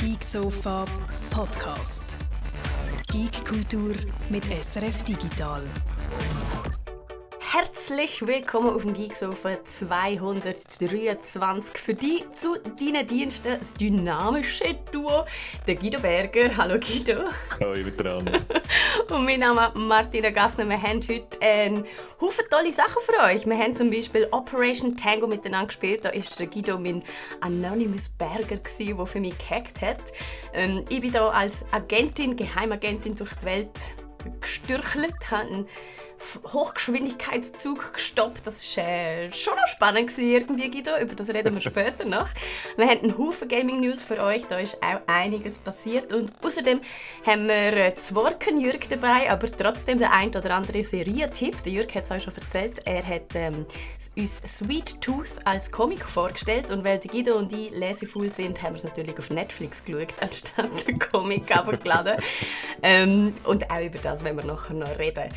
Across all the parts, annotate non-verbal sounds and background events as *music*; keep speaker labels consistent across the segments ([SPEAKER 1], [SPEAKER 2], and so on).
[SPEAKER 1] Geek Sofa Podcast. Geek Kultur mit SRF Digital.
[SPEAKER 2] Herzlich willkommen auf dem Geeksofa 223 für die zu deinen Diensten das dynamische Duo, der Guido Berger. Hallo Guido.
[SPEAKER 3] Hallo miteinander. *laughs*
[SPEAKER 2] Und mein Name ist Martina Gassner. Wir haben heute einen Haufen tolle Sachen für euch. Wir haben zum Beispiel Operation Tango miteinander gespielt. Da war der Guido mein Anonymous Berger, der für mich gehackt hat. Ähm, ich bin hier als Agentin, Geheimagentin durch die Welt gestürchelt, habe Hochgeschwindigkeitszug gestoppt. Das war äh, schon noch spannend irgendwie, Guido. Über das reden wir *laughs* später noch. Wir haben einen Haufen Gaming News für euch. Da ist auch einiges passiert. Und außerdem haben wir äh, Zworken Jürg dabei, aber trotzdem der ein oder andere Serientipp. Der Jürg hat es euch schon erzählt. Er hat ähm, uns Sweet Tooth als Comic vorgestellt. Und weil Guido und ich lesevoll sind, haben wir es natürlich auf Netflix geschaut, *laughs* anstatt den Comic abgeladen. *laughs* ähm, und auch über das werden wir nachher noch reden.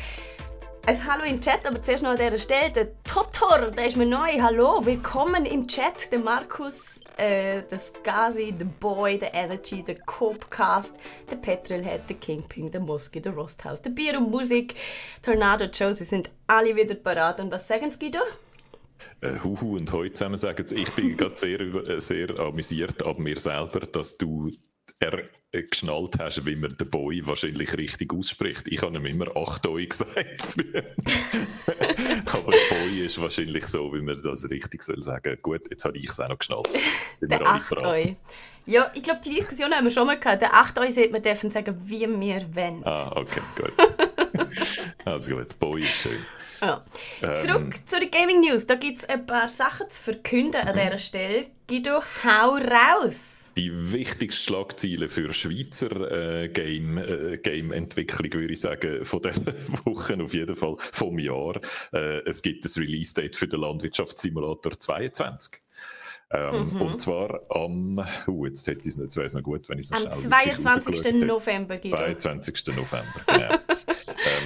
[SPEAKER 2] Ein Hallo im Chat, aber zuerst noch an dieser Stelle. Der Totor, der ist mir neu. Hallo, willkommen im Chat. Der Markus, äh, der Skazi, der Boy, der Energy, der Copecast, der Petrolhead, der Kingpin, der Moski, der Rosthaus, der Bier und Musik, Tornado Joe, sie sind alle wieder parat. Und was sagen Sie, Guido?
[SPEAKER 3] Äh, Huhu und heute zusammen sagen Ich bin gerade sehr, äh, sehr amüsiert ab mir selber, dass du er äh, geschnallt hast, wie man den Boy wahrscheinlich richtig ausspricht. Ich habe ihm immer Achtoi gesagt. *laughs* Aber Boy ist wahrscheinlich so, wie man das richtig soll sagen. Gut, jetzt habe ich es auch noch geschnallt.
[SPEAKER 2] Der Achtoi. Ja, ich glaube, die Diskussion haben wir schon mal gehabt. Der Achtoi sollte man dürfen sagen, wie wir wollen.
[SPEAKER 3] Ah, okay, gut. *laughs* also gut, Boy ist schön.
[SPEAKER 2] Ja. Zurück ähm, zu den Gaming News. Da gibt es ein paar Sachen zu verkünden an dieser Stelle. Guido, hau raus!
[SPEAKER 3] Die wichtigste Schlagzeile für Schweizer äh, Game, äh, Game-Entwicklung, würde ich sagen, von der *laughs* Woche auf jeden Fall vom Jahr. Äh, es gibt das Release-Date für den Landwirtschaftssimulator 22. Ähm, mhm. Und zwar am, uh, jetzt hätte ich es nicht, noch gut, wenn ich es
[SPEAKER 2] Am 22. November,
[SPEAKER 3] Guido. 22. November, genau. *laughs*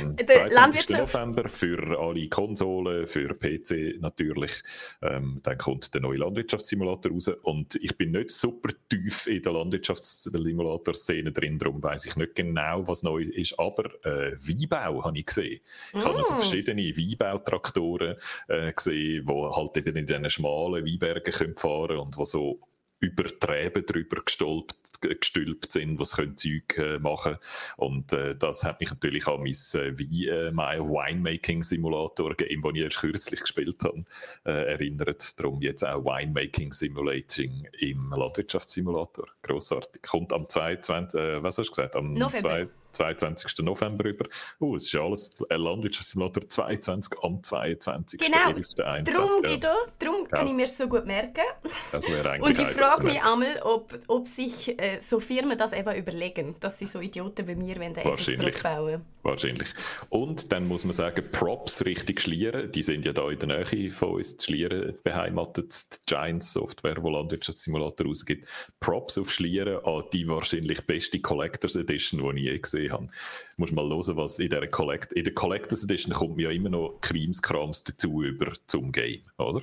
[SPEAKER 3] ähm, *laughs* 22. November für alle Konsolen, für PC natürlich. Ähm, dann kommt der neue Landwirtschaftssimulator raus und ich bin nicht super tief in der Landwirtschaftssimulator-Szene drin, darum weiß ich nicht genau, was neu ist, aber äh, Weinbau habe ich gesehen. Ich mm. habe also verschiedene Weinbautraktoren äh, gesehen, die halt in diesen schmalen Weinbergen fahren fahren und die so über Träben drüber gestülpt, gestülpt sind, was können Zeug äh, machen und äh, das hat mich natürlich an mein, äh, wie, äh, Winemaking Simulator Game, den ich erst kürzlich gespielt habe, äh, erinnert. Darum jetzt auch Winemaking Simulating im Landwirtschaftssimulator. Grossartig. Kommt am 22, äh, was hast du gesagt? Am
[SPEAKER 2] November. 2,
[SPEAKER 3] 22. November über. Oh, es ist ja alles ein Landwirtschaftssimulator 22 am 22.
[SPEAKER 2] Genau, 11. darum, Guido, darum kann ich mir so gut merken.
[SPEAKER 3] Das wäre eigentlich
[SPEAKER 2] Und ich frage mich einmal, ob, ob sich äh, so Firmen das eben überlegen, dass sie so Idioten wie mir wenn der Essensbrück bauen.
[SPEAKER 3] Wahrscheinlich. Und dann muss man sagen, Props richtig Schlieren, die sind ja da in der Nähe von uns, Schlieren beheimatet, die Giants Software, wo Landwirtschaftssimulator rausgibt. Props auf Schlieren an die wahrscheinlich beste Collectors Edition, die ich je gesehen gesehen habe. Du musst mal hören, was in der, Collect in der Collectors Edition kommt ja immer noch Krimskrams dazu über zum Game, oder?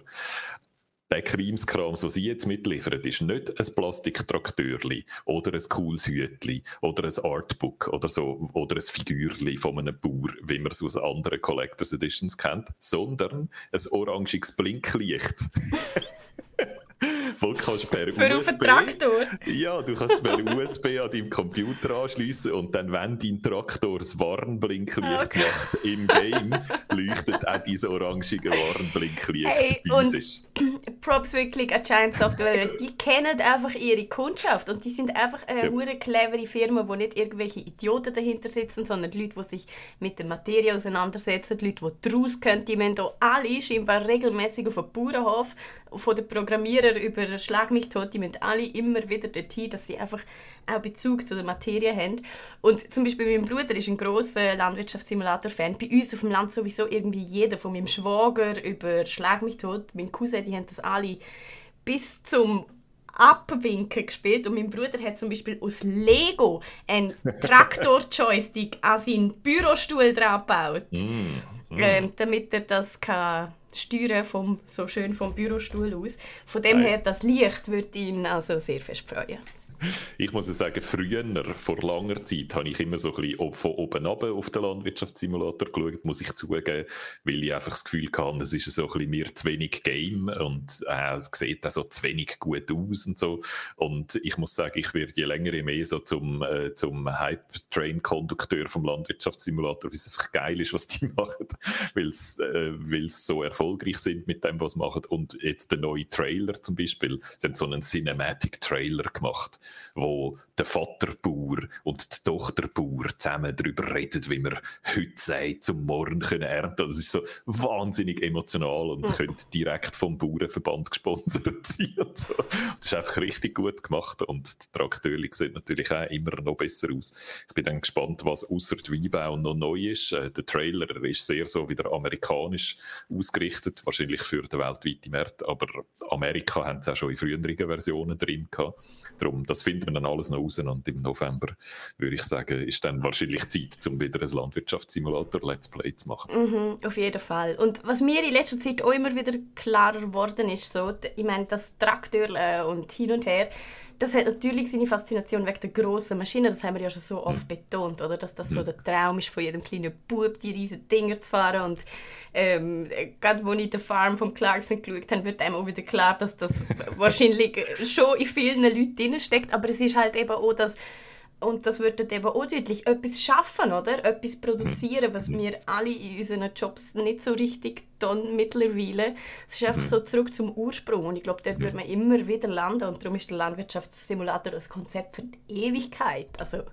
[SPEAKER 3] der Krimskrams, was sie jetzt mitliefern, ist nicht ein Plastiktrakteurli oder ein cooles Hütli oder ein Artbook oder so oder ein Figürli von einem Bauer, wie man es aus anderen Collectors Editions kennt, sondern ein orangiges Blinklicht. *laughs* Wo kannst per
[SPEAKER 2] Für USB, Traktor?
[SPEAKER 3] Ja, du kannst per USB an deinem Computer anschließen und dann, wenn dein Traktor das Warnblinklicht okay. macht im Game, leuchtet auch dieses orangige Warnblinklicht hey, physisch.
[SPEAKER 2] Und Props wirklich an Giant Software, die kennen einfach ihre Kundschaft und die sind einfach eine ja. clevere Firma, wo nicht irgendwelche Idioten dahinter sitzen, sondern Leute, die sich mit der Materie auseinandersetzen, Leute, die daraus können, die müssen alle scheinbar regelmäßig auf dem Bauernhof von den Programmierern über Schlag mich tot, die müssen alle immer wieder dorthin, dass sie einfach auch Bezug zu der Materie haben. Und zum Beispiel mein Bruder ist ein grosser Landwirtschaftssimulator-Fan. Bei uns auf dem Land sowieso irgendwie jeder, von meinem Schwager über Schlag mich tot, mein Cousin, die haben das alle bis zum Abwinken gespielt und mein Bruder hat zum Beispiel aus Lego einen Traktor-Joystick *laughs* an seinen Bürostuhl dran gebaut, mm, mm. Ähm, damit er das kann steuern vom, so schön vom Bürostuhl aus. Von dem her, das Licht würde ihn also sehr fest freuen.
[SPEAKER 3] Ich muss sagen, früher, vor langer Zeit, habe ich immer so ein bisschen von oben ab auf den Landwirtschaftssimulator geschaut, muss ich zugeben, weil ich einfach das Gefühl hatte, es ist so ein bisschen mir zu wenig Game und äh, es sieht auch so zu wenig gut aus und so. Und ich muss sagen, ich werde je länger je mehr so zum, äh, zum Hype-Train-Kondukteur vom Landwirtschaftssimulator, weil es einfach geil ist, was die *laughs* machen, weil äh, so erfolgreich sind mit dem, was sie machen. Und jetzt der neue Trailer zum Beispiel, sie haben so einen Cinematic-Trailer gemacht, wo der Vaterbauer und die Tochterbauer zusammen darüber reden, wie wir heute sagt, zum Morgen können ernten. Das ist so wahnsinnig emotional und mhm. könnte direkt vom Bauernverband gesponsert sein. *laughs* Und so. Das ist einfach richtig gut gemacht und die Trakteure sehen natürlich auch immer noch besser aus. Ich bin dann gespannt, was außer Weinbau noch neu ist. Äh, der Trailer ist sehr so wieder amerikanisch ausgerichtet, wahrscheinlich für den weltweiten Markt, aber Amerika haben es auch schon in früheren Versionen drin gehabt. Darum, das finden wir dann alles noch raus und im November, würde ich sagen, ist dann wahrscheinlich Zeit, um wieder ein Landwirtschaftssimulator Let's Play zu machen.
[SPEAKER 2] Mhm, auf jeden Fall. Und was mir in letzter Zeit auch immer wieder klarer geworden ist, so, ich meine, das Traktor und hin und her, das hat natürlich seine Faszination wegen der grossen Maschinen. Das haben wir ja schon so oft mhm. betont, oder? Dass das so mhm. der Traum ist von jedem kleinen Bub, die riesen Dinger zu fahren. Und ähm, gerade als ich die Farm von Clarkson geschaut habe, wird einem auch wieder klar, dass das wahrscheinlich *laughs* schon in vielen Leuten drinsteckt. Aber es ist halt eben auch das und das würde eben auch deutlich etwas schaffen, oder? Etwas produzieren, was wir alle in unseren Jobs nicht so richtig tun mittlerweile. Es ist einfach mhm. so zurück zum Ursprung und ich glaube, dort würde man immer wieder landen und darum ist der Landwirtschaftssimulator das Konzept für die Ewigkeit. Also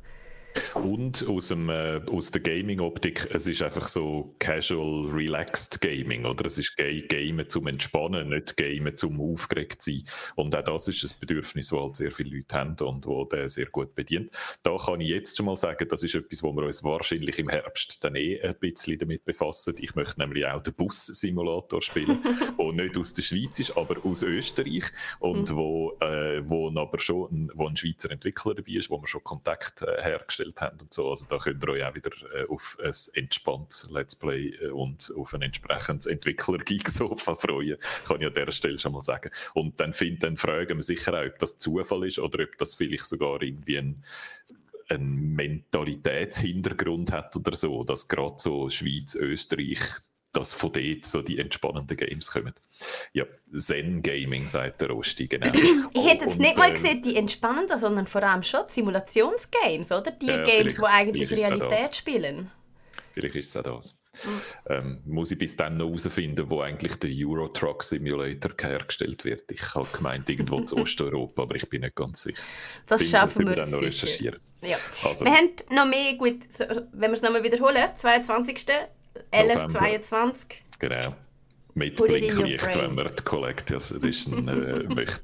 [SPEAKER 3] und aus, dem, äh, aus der Gaming-Optik, es ist einfach so casual, relaxed Gaming, oder? Es ist Game zum Entspannen, nicht Game zum aufgeregt sein. Und auch das ist ein Bedürfnis, das halt sehr viele Leute haben und wo der sehr gut bedient. Da kann ich jetzt schon mal sagen, das ist etwas, wo wir uns wahrscheinlich im Herbst dann eh ein bisschen damit befassen. Ich möchte nämlich auch den Bus-Simulator spielen, *laughs* der nicht aus der Schweiz ist, aber aus Österreich und mhm. wo, äh, wo aber schon ein, wo ein Schweizer Entwickler dabei ist, wo wir schon Kontakt äh, hergestellt dargestellt haben und so. Also da könnt ihr euch auch wieder äh, auf ein entspanntes Let's Play äh, und auf ein entsprechendes Entwickler-Geek-Sofa freuen, kann ich an dieser Stelle schon mal sagen. Und dann, find, dann fragen wir sicher auch, ob das Zufall ist oder ob das vielleicht sogar irgendwie ein einen Mentalitätshintergrund hat oder so, dass gerade so Schweiz, Österreich dass von dort so die entspannenden Games kommen. Ja, Zen Gaming, sagt der Rosti, genau. *clears throat*
[SPEAKER 2] ich hätte jetzt nicht mal ähm, gesehen, die entspannenden, sondern vor allem schon Simulationsgames, oder? Die ja, Games, die eigentlich Realität spielen.
[SPEAKER 3] Vielleicht ist es auch das. Mhm. Ähm, muss ich bis dann noch herausfinden, wo eigentlich der Euro Truck Simulator hergestellt wird. Ich habe gemeint, irgendwo zu Osteuropa, aber ich bin nicht ganz sicher.
[SPEAKER 2] Das bin, schaffen wir dann noch recherchieren. Ja. Also. Wir haben noch mehr, gut, wenn wir es nochmal wiederholen, 22. 1122.
[SPEAKER 3] Genau. Mit Blinklicht, wenn man die Collectors Edition äh, *laughs* möchte.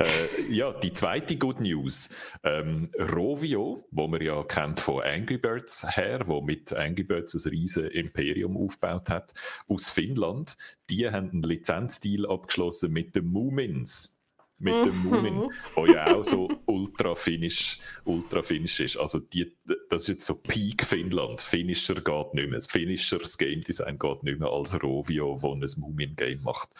[SPEAKER 3] Äh, ja, die zweite Good News. Ähm, Rovio, wo man ja kennt von Angry Birds her, wo mit Angry Birds ein riesen Imperium aufgebaut hat, aus Finnland, die haben einen Lizenzdeal abgeschlossen mit den Moomins mit dem Moomin, mhm. wo ja auch so ultra finnisch, ultra finnisch ist. Also die, das ist jetzt so Peak Finnland. Finnischer geht nicht mehr. Finnischer das Game Design geht nicht mehr als Rovio, wo ein Moomin-Game macht.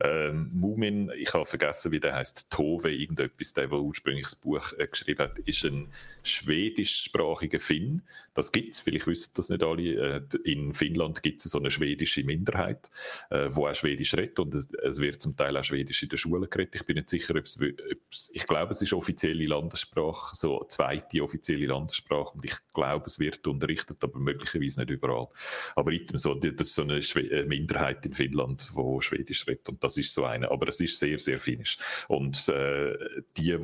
[SPEAKER 3] Ähm, Moomin, ich habe vergessen, wie der heißt, Tove, irgendetwas, der, der ursprünglich das Buch äh, geschrieben hat, ist ein schwedischsprachiger Finn. Das gibt es, vielleicht wissen das nicht alle. Äh, in Finnland gibt es so eine schwedische Minderheit, äh, wo auch Schwedisch redet und es, es wird zum Teil auch Schwedisch in der Schule geredet. Ich bin nicht sicher, sicher, ob es, ich glaube, es ist offizielle Landessprache, so zweite offizielle Landessprache und ich glaube, es wird unterrichtet, aber möglicherweise nicht überall. Aber so, das ist so eine äh, Minderheit in Finnland, wo Schwedisch redet und das ist so eine, aber es ist sehr, sehr finnisch. Und äh, die,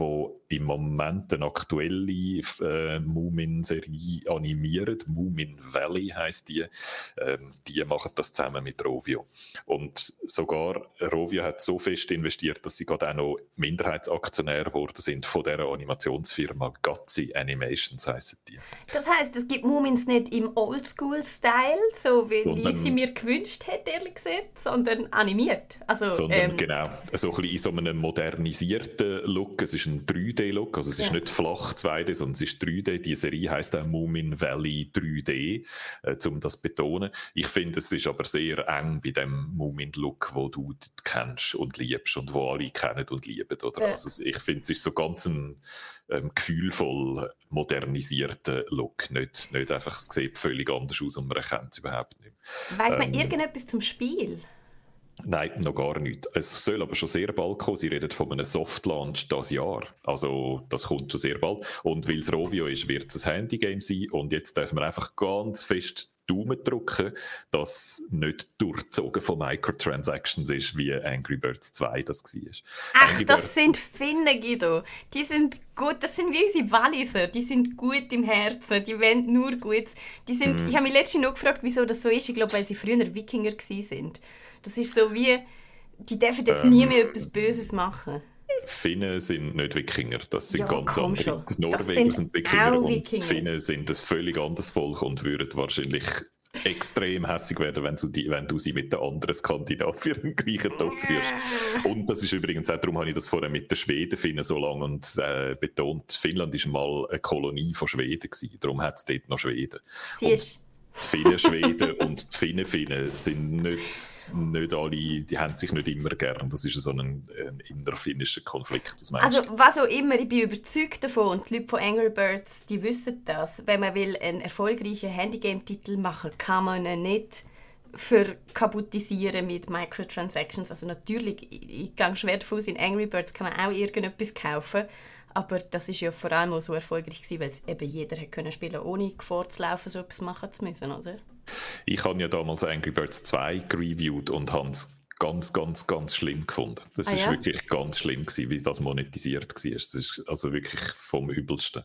[SPEAKER 3] die im Moment eine aktuelle äh, Moomin-Serie animieren, Moomin Valley heißt die, äh, die machen das zusammen mit Rovio. Und sogar Rovio hat so fest investiert, dass sie gerade auch noch Minderheitsaktionär geworden sind von der Animationsfirma Gazzi Animations heißen die.
[SPEAKER 2] Das heißt, es gibt Mumins nicht im Oldschool-Style, so wie sondern, sie mir gewünscht hätte, ehrlich gesagt, sondern animiert. Also,
[SPEAKER 3] sondern ähm, genau, so ein bisschen in so einem modernisierten Look. Es ist ein 3D-Look, also es ja. ist nicht flach 2D, sondern es ist 3D. Die Serie heißt auch Moomin Valley 3D, äh, um das zu betonen. Ich finde, es ist aber sehr eng bei dem Moomin-Look, wo du kennst und liebst und wo alle kennen und lieben. Oder? Ja. Also ich finde, es ist so ganz ein, ähm, gefühlvoll modernisierten Look. Nicht, nicht einfach, es sieht völlig anders aus und man erkennt es überhaupt nicht.
[SPEAKER 2] Weiß man ähm, irgendetwas zum Spiel?
[SPEAKER 3] Nein, noch gar nicht. Es soll aber schon sehr bald kommen. Sie reden von einem Soft-Launch dieses Jahr. Also, das kommt schon sehr bald. Und weil es Rovio ist, wird es ein Handygame sein. Und jetzt dürfen wir einfach ganz fest Daumen drücken, dass nicht durchgezogen von Microtransactions ist, wie Angry Birds 2 das war.
[SPEAKER 2] Ach, Angry das Birds sind Finnen, Guido. Die sind gut, das sind wie unsere Walliser. Die sind gut im Herzen, die wollen nur gut. Die sind, mm. Ich habe mich letztens noch gefragt, wieso das so ist. Ich glaube, weil sie früher Wikinger waren. Das ist so wie, die dürfen jetzt ähm, nie mehr etwas Böses machen.
[SPEAKER 3] Finnen sind nicht Wikinger, das sind ja, ganz andere. Schon. Die Norweger sind, sind Wikinger und Wikinger. die Finnen sind ein völlig anderes Volk und würden wahrscheinlich extrem hässlich werden, wenn du, die, wenn du sie mit den anderen Skandinaviern für *laughs* den gleichen Topf rührst. Und das ist übrigens auch, darum habe ich das vorher mit den Schweden Finnen so lange und äh, betont, Finnland war mal eine Kolonie von Schweden gewesen, darum hat es dort noch Schweden.
[SPEAKER 2] Sie und ist
[SPEAKER 3] die Finnen Schweden und die Finnen Finnen sind nicht, nicht alle, die haben sich nicht immer gern. Das ist so ein, ein innerfinnischer Konflikt.
[SPEAKER 2] also was auch immer, ich bin überzeugt davon und die Leute von Angry Birds, die wissen das. Wenn man will einen erfolgreichen Handygame-Titel machen, kann man ihn nicht verkaputtisieren mit Microtransactions. Also natürlich, ich gehe schwer davon aus, in Angry Birds kann man auch irgendetwas kaufen, aber das ist ja vor allem auch so erfolgreich gewesen, weil es eben jeder hat können spielen, ohne Gefahr zu laufen, so etwas machen zu müssen, oder?
[SPEAKER 3] Ich habe ja damals Angry Birds 2 gereviewt und habe es ganz, ganz, ganz schlimm gefunden. Das ah, ist ja? wirklich ganz schlimm gewesen, wie das monetisiert war. Das ist also wirklich vom Übelsten.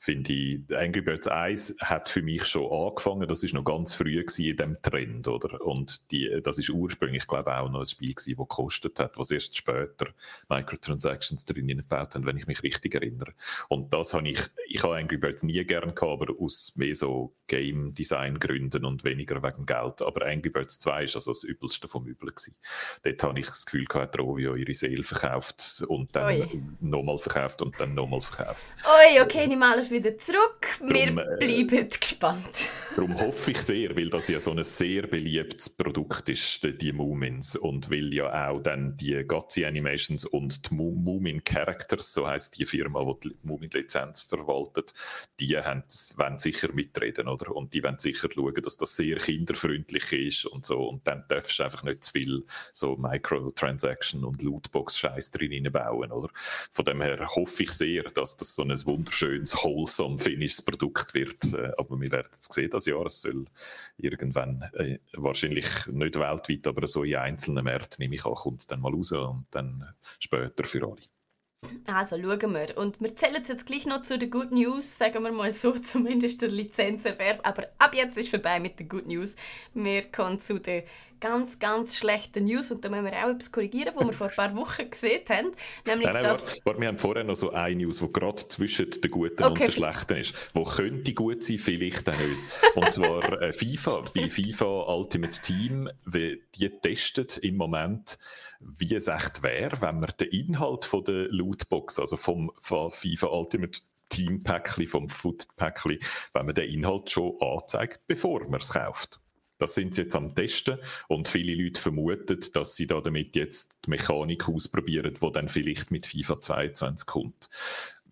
[SPEAKER 3] Finde ich, Angry Birds 1 hat für mich schon angefangen, das ist noch ganz früh in diesem Trend, oder? Und die, das ist ursprünglich, glaube ich, auch noch ein Spiel gewesen, das gekostet hat, was erst später Microtransactions drin gebaut haben, wenn ich mich richtig erinnere. Und das habe ich, ich habe Angry Birds nie gern gehabt, aber aus mehr so Game Design Gründen und weniger wegen Geld. Aber Angry Birds 2 ist also das Übelste vom Übel gewesen. Dort habe ich das Gefühl gehabt, Rovio ihre Seele verkauft und dann nochmal verkauft und dann nochmal verkauft.
[SPEAKER 2] Ui, okay, nimm alles wieder zurück. Wir äh, bleiben gespannt. *laughs*
[SPEAKER 3] Darum hoffe ich sehr, weil das ja so ein sehr beliebtes Produkt ist, die Moomins. Und weil ja auch dann die Gotzi Animations und die Moomin Characters, so heißt die Firma, die die Moomin-Lizenz verwaltet, die haben, wollen sicher mitreden, oder? Und die wollen sicher schauen, dass das sehr kinderfreundlich ist und so. Und dann darfst du einfach nicht zu viel so Microtransaction und Lootbox-Scheiß drin bauen, oder? Von dem her hoffe ich sehr, dass das so ein wunderschönes, wholesome, finishes Produkt wird. Äh, aber wir werden es sehen, das Jahr. Es soll irgendwann, äh, wahrscheinlich nicht weltweit, aber so in einzelnen Märkten, nehme ich an, kommt dann mal raus und dann später für alle.
[SPEAKER 2] Also schauen wir. Und wir zählen jetzt gleich noch zu den Good News, sagen wir mal so, *laughs* zumindest der Lizenzerwerb. Aber ab jetzt ist vorbei mit den Good News. Wir kommen zu den ganz, ganz schlechten News. Und da müssen wir auch etwas korrigieren, was wir vor ein paar Wochen gesehen haben. Nämlich
[SPEAKER 3] nein, nein, dass... warte, wir haben vorher noch so eine News, die gerade zwischen den Guten okay. und den Schlechten ist. Wo könnte gut sein, vielleicht auch nicht. Und zwar äh, FIFA. *laughs* Bei FIFA Ultimate Team, die testet im Moment wie es echt wäre, wenn man den Inhalt von der Lootbox, also vom, FIFA Ultimate Team Päckchen, vom Foot Päckchen, wenn man den Inhalt schon anzeigt, bevor man es kauft. Das sind sie jetzt am Testen und viele Leute vermuten, dass sie da damit jetzt die Mechanik ausprobieren, die dann vielleicht mit FIFA 22 kommt.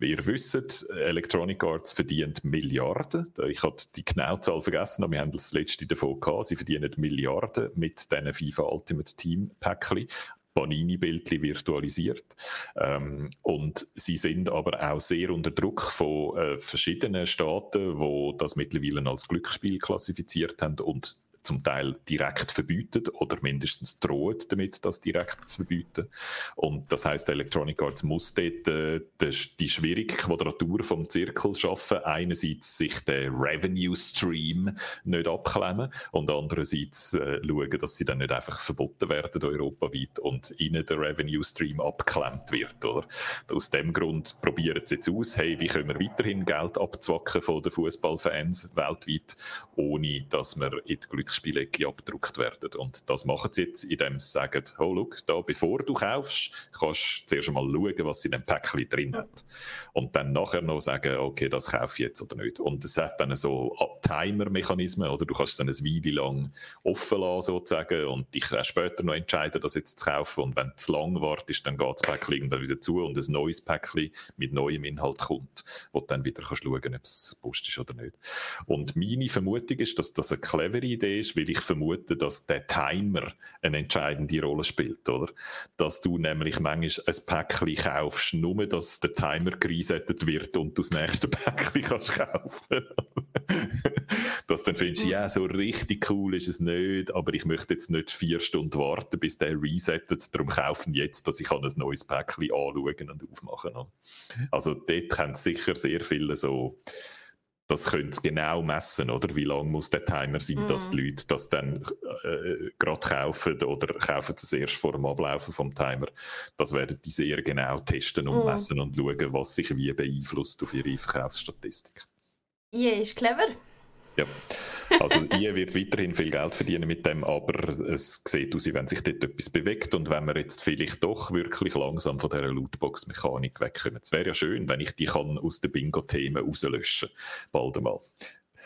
[SPEAKER 3] Wie ihr wisst, Electronic Arts verdient Milliarden. Ich habe die genaue Zahl vergessen, aber wir haben das letzte davon gehabt. Sie verdienen Milliarden mit diesen FIFA Ultimate Team Päckchen. Panini-Bildchen virtualisiert. Ähm, und sie sind aber auch sehr unter Druck von äh, verschiedenen Staaten, wo das mittlerweile als Glücksspiel klassifiziert haben und zum Teil direkt verbieten oder mindestens drohen damit, das direkt zu verbieten. Und das heißt, Electronic Arts muss dort äh, die schwierige Quadratur vom Zirkel schaffen. Einerseits sich den Revenue Stream nicht abklemmen und andererseits äh, schauen, dass sie dann nicht einfach verboten werden europaweit und ihnen der Revenue Stream abklemmt wird. Oder? Aus dem Grund probieren sie jetzt aus, hey, wie können wir weiterhin Geld abzwacken von den Fußballfans weltweit, ohne dass wir in die Geschenkspielegi abgedruckt werden. Und das machen sie jetzt, indem sie sagen, oh, look, da, bevor du kaufst, kannst du zuerst einmal schauen, was in dem Päckchen drin hat. Und dann nachher noch sagen, okay, das kaufe ich jetzt oder nicht. Und es hat dann so Timer-Mechanismen, oder du kannst es dann ein Weile lang offen lassen, sozusagen, und dich auch später noch entscheiden, das jetzt zu kaufen. Und wenn du zu lang wartest, dann geht das Päckchen irgendwann wieder zu und ein neues Päckchen mit neuem Inhalt kommt, wo du dann wieder kannst schauen, ob es Post ist oder nicht. Und meine Vermutung ist, dass das eine clevere Idee ist, weil ich vermute, dass der Timer eine entscheidende Rolle spielt, oder? Dass du nämlich manchmal ein Päckchen kaufst, nur dass der Timer geresettet wird und du das nächste *laughs* Päckchen kannst kaufen. *laughs* dass dann findest, ja, so richtig cool ist es nicht, aber ich möchte jetzt nicht vier Stunden warten, bis der resettet, darum kaufen jetzt, dass ich ein neues Päckchen anschauen und aufmachen kann. Also dort haben sicher sehr viele so das können sie genau messen, oder? Wie lang muss der Timer sein, mm. dass die mhm. Leute das dann äh, gerade kaufen oder kaufen sie es erst vor dem Ablaufen vom Timer. Das werden die sehr genau testen und mm. messen und schauen, was sich wie beeinflusst auf ihre Verkaufsstatistik.
[SPEAKER 2] Ja, ist clever.
[SPEAKER 3] Ja, also *laughs* ihr wird weiterhin viel Geld verdienen mit dem, aber es sieht aus, wenn sich dort etwas bewegt und wenn wir jetzt vielleicht doch wirklich langsam von dieser Lootbox-Mechanik wegkommen. Es wäre ja schön, wenn ich die kann aus den Bingo-Themen rauslöschen bald einmal.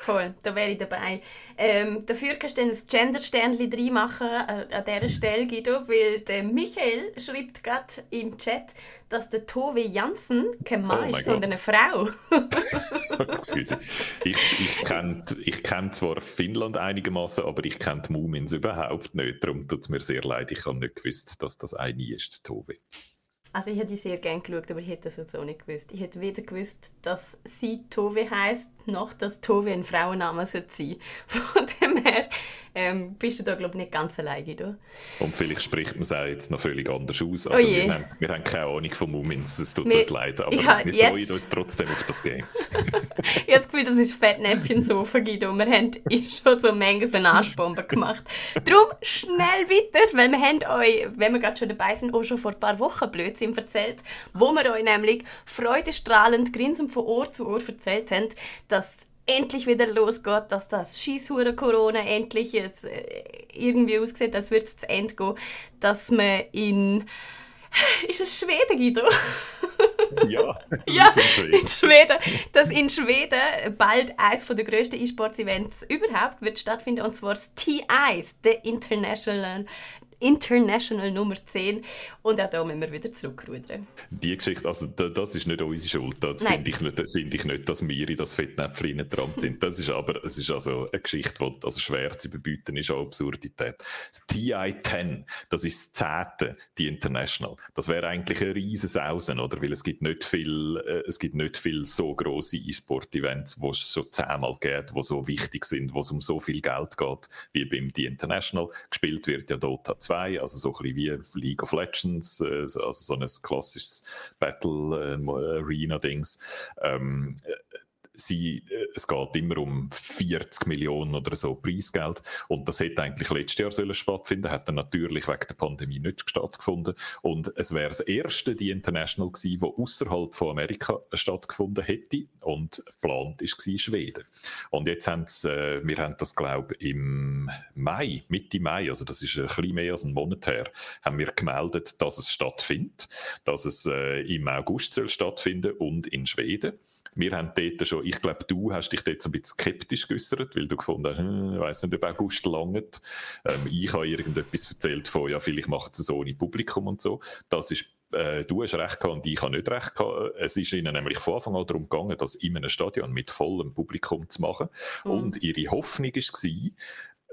[SPEAKER 2] Voll, da wäre ich dabei. Ähm, dafür kannst du dann ein Gender-Sternchen reinmachen äh, an dieser Stelle, Guido, weil der Michael schreibt gerade im Chat, dass der Tove Jansen kein Mann oh ist, sondern eine Frau. *laughs*
[SPEAKER 3] Excuse. Ich, ich kenne ich kenn zwar Finnland einigermaßen, aber ich kenne die Mumins überhaupt nicht. Darum tut es mir sehr leid. Ich habe nicht gewusst, dass das eine ist, Tove.
[SPEAKER 2] Also ich hätte die sehr gerne geschaut, aber ich hätte das jetzt auch nicht gewusst. Ich hätte weder gewusst, dass sie Tove heißt, noch dass Tove ein Frauenname sein sollte. *laughs* Von dem her ähm, bist du da, glaube ich, nicht ganz alleine. Du.
[SPEAKER 3] Und vielleicht spricht man es auch jetzt noch völlig anders aus. Also oh wir, haben, wir haben keine Ahnung von Mumins, es tut wir, uns leid, aber ja, wir freuen uns trotzdem auf das Game. *laughs*
[SPEAKER 2] ich habe das Gefühl, das ist Fettnäpfchen-Sofa, Guido. Wir haben schon so Mengen so Arschbomben gemacht. Darum schnell weiter, weil wir haben euch, wenn wir gerade schon dabei sind, auch schon vor ein paar Wochen Blödsinn erzählt, wo wir euch nämlich freudestrahlend, grinsend von Ohr zu Ohr erzählt haben, dass endlich wieder losgeht, dass das Schießhure Corona endlich es, äh, irgendwie aussieht, als würde es zu Ende gehen, dass man in *laughs* ist es Schweden, Guido? *laughs*
[SPEAKER 3] ja, *laughs*
[SPEAKER 2] ja in Schweden. in Schweden. Dass in Schweden bald eines der grössten E-Sports-Events überhaupt wird stattfinden, und zwar das TIs, the International International Nummer 10. Und auch da müssen wir wieder zurückrudern.
[SPEAKER 3] Die Geschichte, also das ist nicht unsere Schuld. Das finde ich, nicht, find ich nicht, dass wir in das Fettnäpfchen reingetrampt sind. Das ist aber es ist also eine Geschichte, die also schwer zu überbieten ist, eine Absurdität. Das TI-10, das ist das 10. die International. Das wäre eigentlich ein riesen Sausen, oder? Weil es gibt nicht viel, äh, es gibt nicht viel so grosse E-Sport-Events, die es schon zehnmal gibt, die so wichtig sind, wo es um so viel Geld geht, wie beim The International. Gespielt wird ja Dota 2, also so ein bisschen wie League of Legends, äh, also so ein klassisches Battle äh, Arena-Dings. Ähm, sie, äh, es geht immer um 40 Millionen oder so Preisgeld und das hätte eigentlich letztes Jahr sollen stattfinden, hat natürlich wegen der Pandemie nicht stattgefunden und es wäre das erste die International gewesen, wo außerhalb von Amerika stattgefunden hätte und geplant gewesen, Schweden. Und jetzt haben sie, äh, wir haben das glaube ich im Mai, Mitte Mai, also das ist ein bisschen mehr als ein Monat her, haben wir gemeldet, dass es stattfindet, dass es äh, im August soll stattfinden und in Schweden. Wir haben dort schon, ich glaube, du hast dich dort so ein bisschen skeptisch geäußert, weil du gefunden hast, hm, ich weiss nicht, ob August langt. Ähm, ich habe irgendetwas erzählt von, ja, vielleicht machen sie es ohne Publikum und so. Das ist äh, du hast recht gehabt und ich habe nicht recht gehabt. Es ist ihnen nämlich von Anfang an darum gegangen, das in einem Stadion mit vollem Publikum zu machen. Mhm. Und ihre Hoffnung war,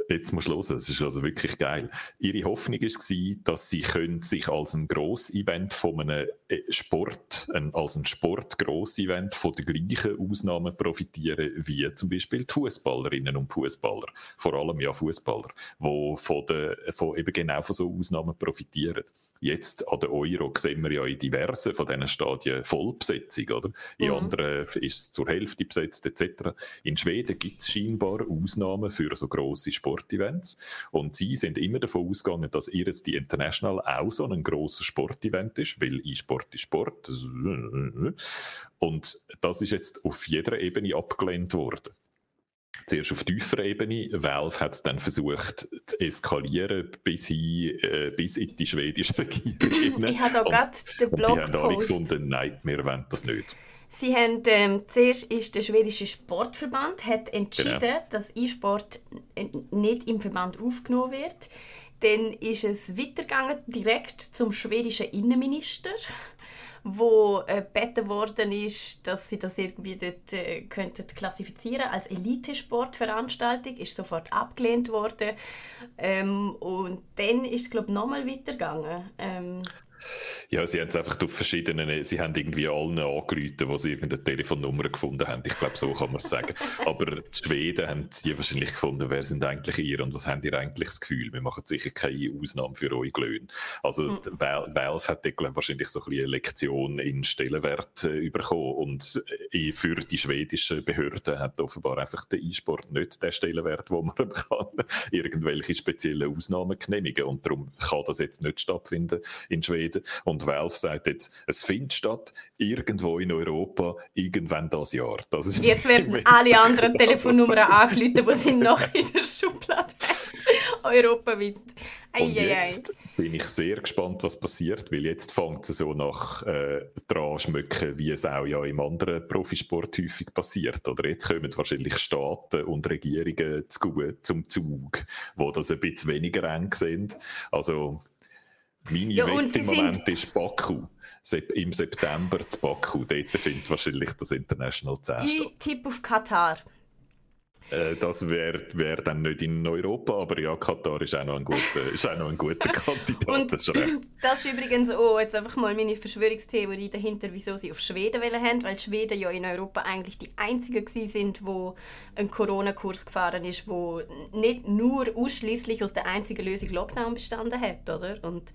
[SPEAKER 3] Jetzt muss ich hören, es ist also wirklich geil. Ihre Hoffnung war, dass sie können sich als ein Gross-Event von einem äh, Sport, ein, als ein Sport-Gross-Event von den gleichen Ausnahmen profitieren wie zum Beispiel die Fußballerinnen und Fußballer, vor allem ja Fußballer, die von, von eben genau von so Ausnahmen profitieren. Jetzt an der Euro sehen wir ja in diversen von diesen Stadien Vollbesetzung, oder? In mhm. anderen ist es zur Hälfte besetzt, etc. In Schweden gibt es scheinbar Ausnahmen für so grosse Sportevents. Und sie sind immer davon ausgegangen, dass ihres die International auch so ein grosses Sportevent ist, weil E-Sport ist Sport. Und das ist jetzt auf jeder Ebene abgelehnt worden. Zuerst auf tieferer Ebene. Valve hat es dann versucht zu eskalieren bis, hin, äh, bis in die schwedische Regierung. *clears throat*
[SPEAKER 2] ich habe da gerade den Blog
[SPEAKER 3] die haben alle gefunden, nein, wir wollen das nicht.
[SPEAKER 2] Sie haben, ähm, zuerst ist der schwedische Sportverband hat entschieden, genau. dass E-Sport nicht im Verband aufgenommen wird. Dann ist es weitergegangen direkt zum schwedischen Innenminister wo äh, gebeten worden ist, dass sie das irgendwie dort äh, könnten klassifizieren als Elitesportveranstaltung, ist sofort abgelehnt worden ähm, und dann ist es glaube ich nochmal weitergegangen. Ähm,
[SPEAKER 3] ja, sie haben es einfach durch verschiedene, sie haben irgendwie allen angerufen, wo sie irgendeine Telefonnummer gefunden haben. Ich glaube, so kann man es sagen. *laughs* Aber die Schweden haben die wahrscheinlich gefunden, wer sind eigentlich ihr und was haben ihr eigentlich das Gefühl? Wir machen sicher keine Ausnahme für eure Löhne. Also mhm. Valve hat glaub, wahrscheinlich so ein eine Lektion in Stellenwert äh, bekommen und äh, für die schwedischen Behörden hat offenbar einfach der E-Sport nicht den Stellenwert, wo man *laughs* kann irgendwelche speziellen Ausnahmen genehmigen und darum kann das jetzt nicht stattfinden in Schweden reden. Und Valve sagt jetzt, es findet statt irgendwo in Europa, irgendwann das Jahr. Das
[SPEAKER 2] ist jetzt werden alle anderen *laughs* Telefonnummern angerufen, die sie noch *laughs* in der Schublade. Europaweit.
[SPEAKER 3] Ei, Und jetzt bin ich sehr gespannt, was passiert, weil jetzt fängt es so nach äh, dran schmücken, wie es auch ja im anderen Profisport häufig passiert. Oder jetzt kommen wahrscheinlich Staaten und Regierungen zu, zum Zug, wo das ein bisschen weniger eng sind. Also meine ja, Wette im Moment ist Baku. Im September zu Baku. Dort findet wahrscheinlich das International 10 statt.
[SPEAKER 2] Ich tippe auf Katar.
[SPEAKER 3] Äh, das wäre wär dann nicht in Europa, aber ja, Katar ist auch noch ein guter, ist auch noch ein guter *laughs* Kandidat.
[SPEAKER 2] Und das, ist *clears throat* das ist übrigens auch jetzt einfach mal meine Verschwörungstheorie dahinter, wieso sie auf Schweden wollen haben, weil Schweden ja in Europa eigentlich die einzigen sind, wo ein Corona-Kurs gefahren ist, wo nicht nur ausschließlich aus der einzigen Lösung Lockdown bestanden hat, oder? Und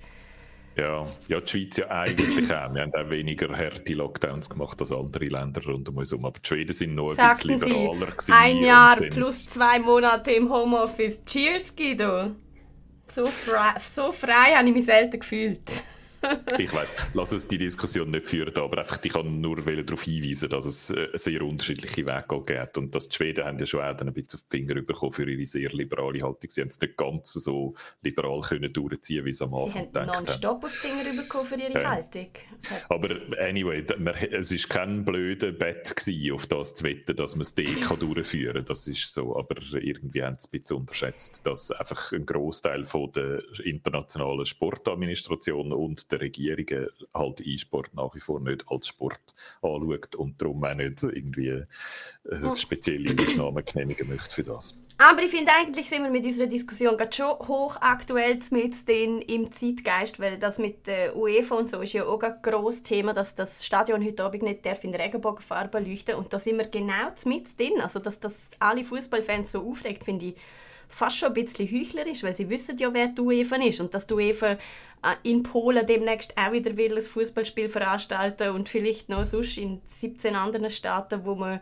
[SPEAKER 3] ja, ja, die Schweiz ja eigentlich auch. Wir haben auch weniger harte Lockdowns gemacht als andere Länder rund um uns herum. Aber die Schweden sind noch ein bisschen liberaler.
[SPEAKER 2] Sie, ein Jahr plus zwei Monate im Homeoffice. Cheers, Guido! So frei, so frei habe ich mich selten gefühlt. *laughs*
[SPEAKER 3] ich weiß, lass uns die Diskussion nicht führen, aber einfach, ich kann nur darauf hinweisen, dass es äh, sehr unterschiedliche Wege gibt und dass die Schweden haben ja schon auch ein bisschen auf die Finger bekommen für ihre sehr liberale Haltung. Sie haben es nicht ganz so liberal können durchziehen, wie sie am Anfang
[SPEAKER 2] gedacht haben. Sie haben nonstop auf die Finger bekommen für ihre ja. Haltung.
[SPEAKER 3] Aber anyway, es war kein blöder Bett gewesen, auf das zu wetten, dass man es DK *clears throat* durchführen kann. Das ist so, aber irgendwie haben sie es ein bisschen unterschätzt, dass einfach ein Großteil der internationalen Sportadministration und der Regierungen halt E-Sport nach wie vor nicht als Sport anschaut und darum auch nicht irgendwie äh, spezielle Ausnahmen genehmigen möchte für das.
[SPEAKER 2] Aber ich finde, eigentlich sind wir mit unserer Diskussion gerade schon hochaktuell mit den im Zeitgeist, weil das mit der UEFA und so ist ja auch ein grosses Thema, dass das Stadion heute Abend nicht darf in Regenbogenfarbe leuchten und da sind wir genau mit drin. Also, dass das alle Fußballfans so aufregt, finde ich fast schon ein bisschen heuchlerisch, weil sie wissen ja, wer die UEFA ist und dass die UEFA äh, in Polen demnächst auch wieder will ein Fußballspiel veranstalten und vielleicht noch sonst in 17 anderen Staaten, wo man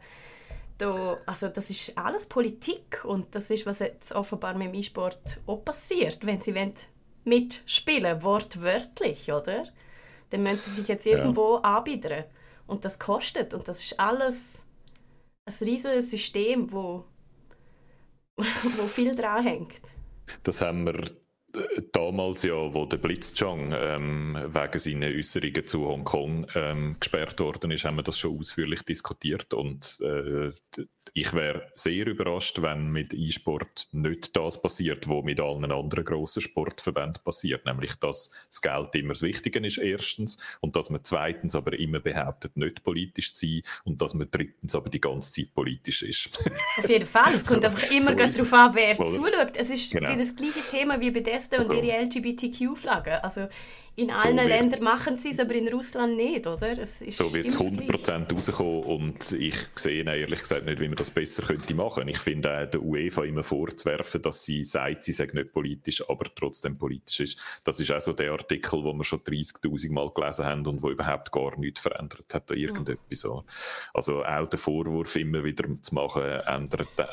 [SPEAKER 2] da, also das ist alles Politik und das ist, was jetzt offenbar mit dem E-Sport auch passiert, wenn sie wollen mitspielen, wortwörtlich, oder? Dann müssen sie sich jetzt irgendwo ja. anbiedern und das kostet und das ist alles ein riesiges System, wo *laughs* wo viel dran hängt.
[SPEAKER 3] Das haben wir äh, damals ja, wo der Blitzchung ähm, wegen seiner Äußerungen zu Hongkong ähm, gesperrt worden ist, haben wir das schon ausführlich diskutiert und äh, ich wäre sehr überrascht, wenn mit E-Sport nicht das passiert, was mit allen anderen grossen Sportverbänden passiert, nämlich dass das Geld immer das Wichtige ist erstens und dass man zweitens aber immer behauptet, nicht politisch zu sein und dass man drittens aber die ganze Zeit politisch ist. *laughs*
[SPEAKER 2] Auf jeden Fall, es kommt so, einfach immer so darauf an, wer zuschaut. Es ist genau. wieder das gleiche Thema wie bei Desta und also, ihre LGBTQ-Flagge. Also in allen so Ländern machen sie es, aber in Russland nicht, oder?
[SPEAKER 3] So wird es 100% rauskommen und ich sehe ehrlich gesagt nicht, wie man das besser könnte machen. Ich finde auch der UEFA immer vorzuwerfen, dass sie sagt, sie sei nicht politisch, aber trotzdem politisch ist. Das ist auch so der Artikel, wo wir schon 30'000 Mal gelesen haben und wo überhaupt gar nichts verändert hat oder irgendetwas. Ja. Also auch der Vorwurf immer wieder zu machen, ändert, äh,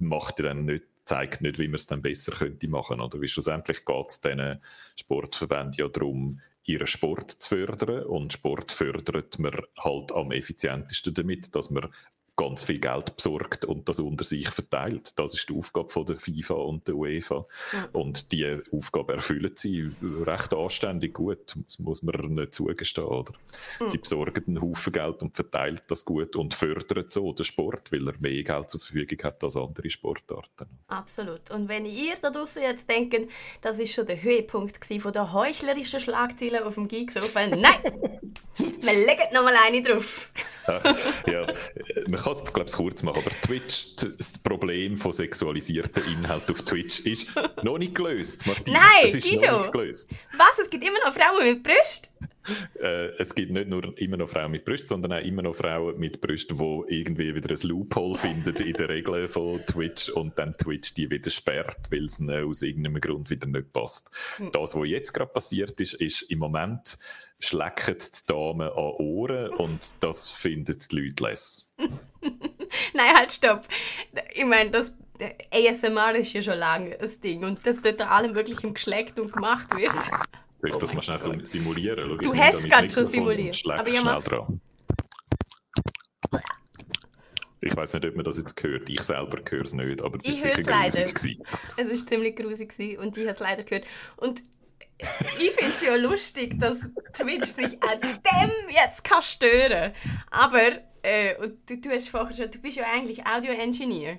[SPEAKER 3] macht dann nicht zeigt nicht, wie man es dann besser könnte machen. Oder wie schlussendlich geht es diesen Sportverbänden ja darum, ihren Sport zu fördern. Und Sport fördert man halt am effizientesten damit, dass man ganz viel Geld besorgt und das unter sich verteilt. Das ist die Aufgabe von der FIFA und der UEFA. Ja. Und die Aufgabe erfüllen sie recht anständig gut, das muss man nicht zugestehen. Oder? Mhm. Sie besorgen einen Haufen Geld und verteilen das gut und fördern so den Sport, weil er mehr Geld zur Verfügung hat als andere Sportarten.
[SPEAKER 2] Absolut. Und wenn ihr da draußen jetzt denkt, das ist schon der Höhepunkt von der heuchlerischen Schlagzeilen auf dem Geeksofa, nein! *laughs* wir legen noch mal eine drauf.
[SPEAKER 3] Ach, ja, man kann es glaube ich kurz machen, aber Twitch, das Problem von sexualisierten Inhalten auf Twitch ist noch nicht gelöst,
[SPEAKER 2] Martin. Nein, es ist Guido. noch nicht gelöst. Was? Es gibt immer noch Frauen mit Brüsten?
[SPEAKER 3] Äh, es gibt nicht nur immer noch Frauen mit Brüsten, sondern auch immer noch Frauen mit Brüsten, die irgendwie wieder ein Loophole finden in der Regel von Twitch und dann Twitch die wieder sperrt, weil es aus irgendeinem Grund wieder nicht passt. Hm. Das, was jetzt gerade passiert ist, ist im Moment schlecken die Damen an Ohren und das finden die Leute less. *laughs* *laughs*
[SPEAKER 2] Nein, halt, stopp. Ich meine, das ASMR ist ja schon lange ein Ding und dass dort allem möglichen geschleckt und gemacht wird.
[SPEAKER 3] Soll ich das mal schnell simulieren?
[SPEAKER 2] Schau, du hast gerade schon simuliert. Aber ja,
[SPEAKER 3] schnell dran. Ich weiß nicht, ob man das jetzt hört. Ich selber höre es nicht, aber es ist sicher grusig. Gewesen.
[SPEAKER 2] Es war ziemlich grusig und ich habe es leider gehört. Und ich finde es ja lustig, dass Twitch sich an dem jetzt kann stören Aber, äh, und du, du, hast vorher schon, du bist ja eigentlich Audio-Engineer.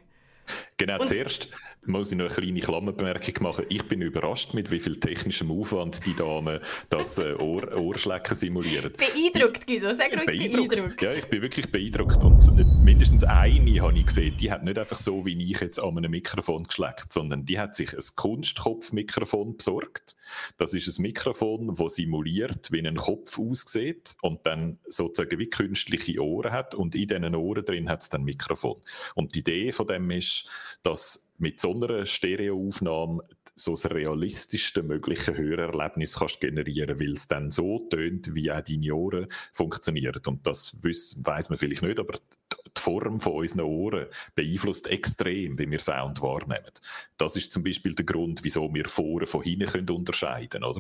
[SPEAKER 3] Genau, und zuerst muss ich noch eine kleine Klammerbemerkung machen. Ich bin überrascht, mit wie viel technischem Aufwand die Damen das äh, Ohr, Ohrschlecken simulieren.
[SPEAKER 2] Beeindruckt, Guido, sag ruhig beeindruckt. beeindruckt.
[SPEAKER 3] Ja, ich bin wirklich beeindruckt. Und mindestens eine habe ich gesehen, die hat nicht einfach so wie ich jetzt an einem Mikrofon geschleckt, sondern die hat sich ein Kunstkopfmikrofon besorgt. Das ist ein Mikrofon, das simuliert, wie ein Kopf aussieht und dann sozusagen wie künstliche Ohren hat und in diesen Ohren drin hat es dann Mikrofon. Und die Idee von dem ist, dass mit so einer Stereoaufnahme so das realistischste mögliche Hörerlebnis kannst generieren, weil es dann so tönt, wie auch deine Ohren funktionieren. Und das weiß man vielleicht nicht, aber die Form von unseren Ohren beeinflusst extrem, wie wir Sound wahrnehmen. Das ist zum Beispiel der Grund, wieso wir Foren von hinten können unterscheiden können.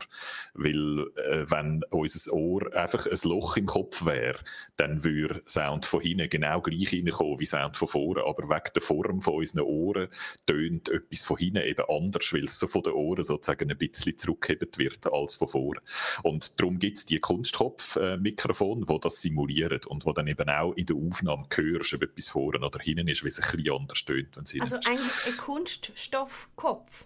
[SPEAKER 3] Weil, äh, wenn unser Ohr einfach ein Loch im Kopf wäre, dann würde Sound von hinten genau gleich reinkommen wie Sound von vorne. Aber wegen der Form von unseren Ohren tönt etwas von hinten eben anders, weil es so von den Ohren sozusagen ein bisschen zurückgehebt wird als von vorne. Und darum gibt es die Kunstkopf-Mikrofone, äh, die das simulieren und die dann eben auch in der Aufnahme hörst, ob etwas vorne oder hinten ist, weil es ein bisschen anders tönt. Wenn sie
[SPEAKER 2] also eigentlich ein Kunststoffkopf?